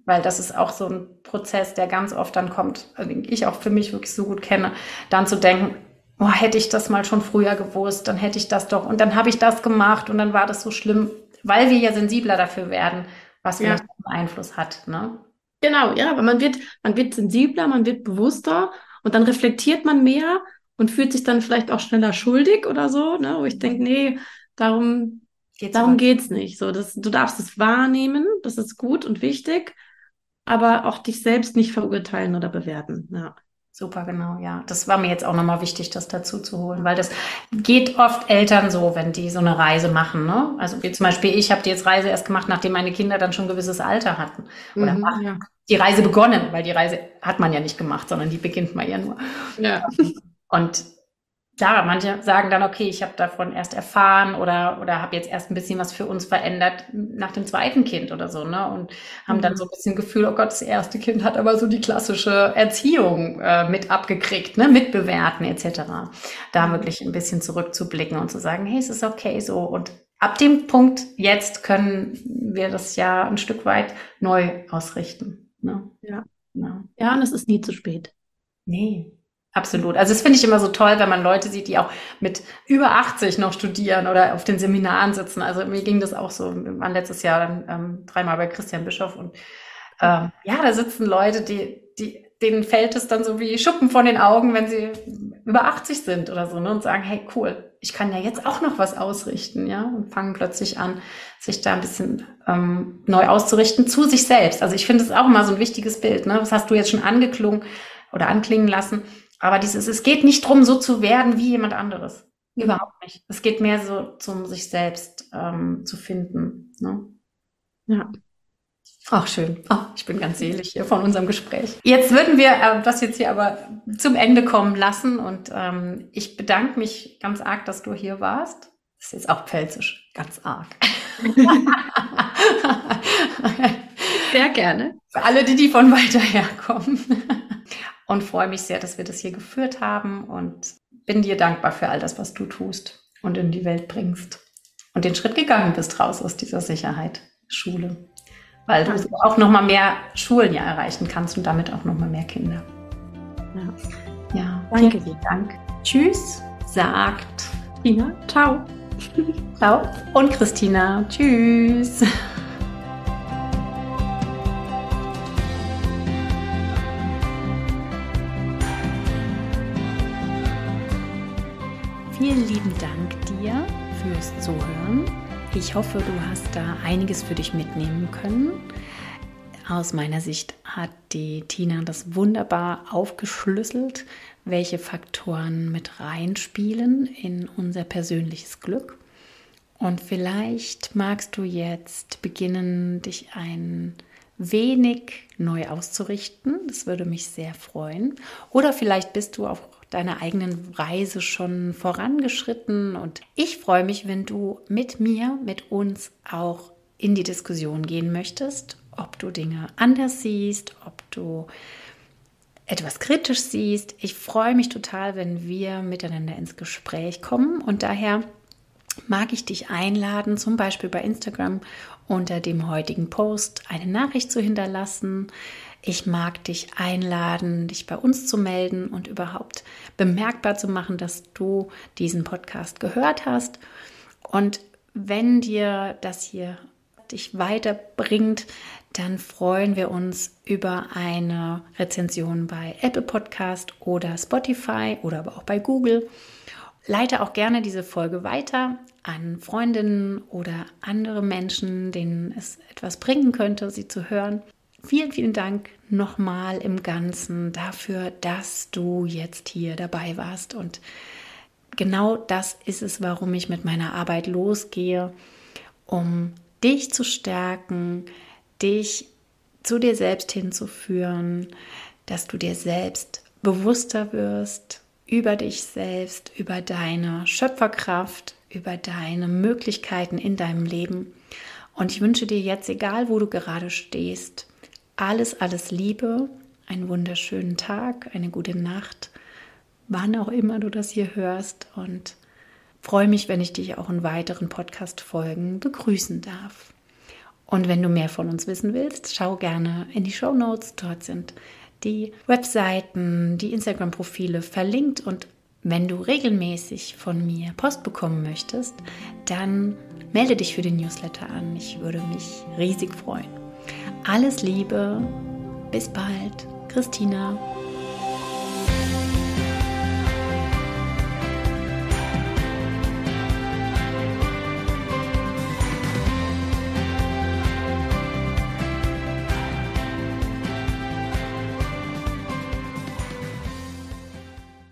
Weil das ist auch so ein Prozess, der ganz oft dann kommt, also den ich auch für mich wirklich so gut kenne, dann zu denken, oh, hätte ich das mal schon früher gewusst, dann hätte ich das doch und dann habe ich das gemacht und dann war das so schlimm, weil wir ja sensibler dafür werden, was vielleicht ja. einen Einfluss hat. Ne? Genau, ja, aber man wird, man wird sensibler, man wird bewusster und dann reflektiert man mehr und fühlt sich dann vielleicht auch schneller schuldig oder so, ne? Wo ich denke, nee, darum, geht's darum geht's nicht. So, das, du darfst es wahrnehmen, das ist gut und wichtig, aber auch dich selbst nicht verurteilen oder bewerten. Ja. Super, genau, ja. Das war mir jetzt auch nochmal wichtig, das dazu zu holen, weil das geht oft Eltern so, wenn die so eine Reise machen. Ne? Also wie zum Beispiel, ich habe die jetzt Reise erst gemacht, nachdem meine Kinder dann schon ein gewisses Alter hatten. Oder mhm, ja. die Reise begonnen, weil die Reise hat man ja nicht gemacht, sondern die beginnt man ja nur. Ja. Und ja, manche sagen dann, okay, ich habe davon erst erfahren oder, oder habe jetzt erst ein bisschen was für uns verändert nach dem zweiten Kind oder so, ne? Und haben mhm. dann so ein bisschen Gefühl, oh Gott, das erste Kind hat aber so die klassische Erziehung äh, mit abgekriegt, ne? Mitbewerten etc. Da mhm. wirklich ein bisschen zurückzublicken und zu sagen, hey, es ist okay so. Und ab dem Punkt jetzt können wir das ja ein Stück weit neu ausrichten. Ne? Ja. Ja. ja, und es ist nie zu spät. Nee, Absolut. Also das finde ich immer so toll, wenn man Leute sieht, die auch mit über 80 noch studieren oder auf den Seminaren sitzen. Also mir ging das auch so. Wir waren letztes Jahr dann ähm, dreimal bei Christian Bischof und ähm, ja, da sitzen Leute, die, die, denen fällt es dann so wie Schuppen von den Augen, wenn sie über 80 sind oder so, ne, und sagen, hey, cool, ich kann ja jetzt auch noch was ausrichten, ja, und fangen plötzlich an, sich da ein bisschen ähm, neu auszurichten zu sich selbst. Also ich finde es auch immer so ein wichtiges Bild, ne? Was hast du jetzt schon angeklungen oder anklingen lassen? Aber dieses, es geht nicht darum, so zu werden wie jemand anderes. Überhaupt nicht. Es geht mehr so zum sich selbst ähm, zu finden. Ne? Ja. Ach, schön. Oh, ich bin ganz selig hier von unserem Gespräch. Jetzt würden wir äh, das jetzt hier aber zum Ende kommen lassen und ähm, ich bedanke mich ganz arg, dass du hier warst. Das ist jetzt auch pfälzisch, ganz arg. Sehr gerne. Für alle, die, die von weiter herkommen und freue mich sehr, dass wir das hier geführt haben und bin dir dankbar für all das, was du tust und in die Welt bringst und den Schritt gegangen bist raus aus dieser Sicherheit Schule, weil du auch noch mal mehr Schulen ja erreichen kannst und damit auch noch mal mehr Kinder. Ja, ja danke dir. Dank. Tschüss, sagt Tina. Ciao. Ciao. Und Christina. Tschüss. Vielen lieben Dank dir fürs Zuhören. Ich hoffe, du hast da einiges für dich mitnehmen können. Aus meiner Sicht hat die Tina das wunderbar aufgeschlüsselt, welche Faktoren mit reinspielen in unser persönliches Glück. Und vielleicht magst du jetzt beginnen, dich ein wenig neu auszurichten. Das würde mich sehr freuen. Oder vielleicht bist du auch deiner eigenen Reise schon vorangeschritten. Und ich freue mich, wenn du mit mir, mit uns auch in die Diskussion gehen möchtest, ob du Dinge anders siehst, ob du etwas kritisch siehst. Ich freue mich total, wenn wir miteinander ins Gespräch kommen. Und daher mag ich dich einladen, zum Beispiel bei Instagram unter dem heutigen Post eine Nachricht zu hinterlassen, ich mag dich einladen, dich bei uns zu melden und überhaupt bemerkbar zu machen, dass du diesen Podcast gehört hast. Und wenn dir das hier dich weiterbringt, dann freuen wir uns über eine Rezension bei Apple Podcast oder Spotify oder aber auch bei Google. Leite auch gerne diese Folge weiter an Freundinnen oder andere Menschen, denen es etwas bringen könnte, sie zu hören. Vielen, vielen Dank nochmal im Ganzen dafür, dass du jetzt hier dabei warst. Und genau das ist es, warum ich mit meiner Arbeit losgehe, um dich zu stärken, dich zu dir selbst hinzuführen, dass du dir selbst bewusster wirst über dich selbst, über deine Schöpferkraft, über deine Möglichkeiten in deinem Leben. Und ich wünsche dir jetzt, egal wo du gerade stehst, alles, alles Liebe, einen wunderschönen Tag, eine gute Nacht, wann auch immer du das hier hörst und freue mich, wenn ich dich auch in weiteren Podcast-Folgen begrüßen darf. Und wenn du mehr von uns wissen willst, schau gerne in die Show Notes. Dort sind die Webseiten, die Instagram-Profile verlinkt. Und wenn du regelmäßig von mir Post bekommen möchtest, dann melde dich für den Newsletter an. Ich würde mich riesig freuen. Alles Liebe, bis bald, Christina.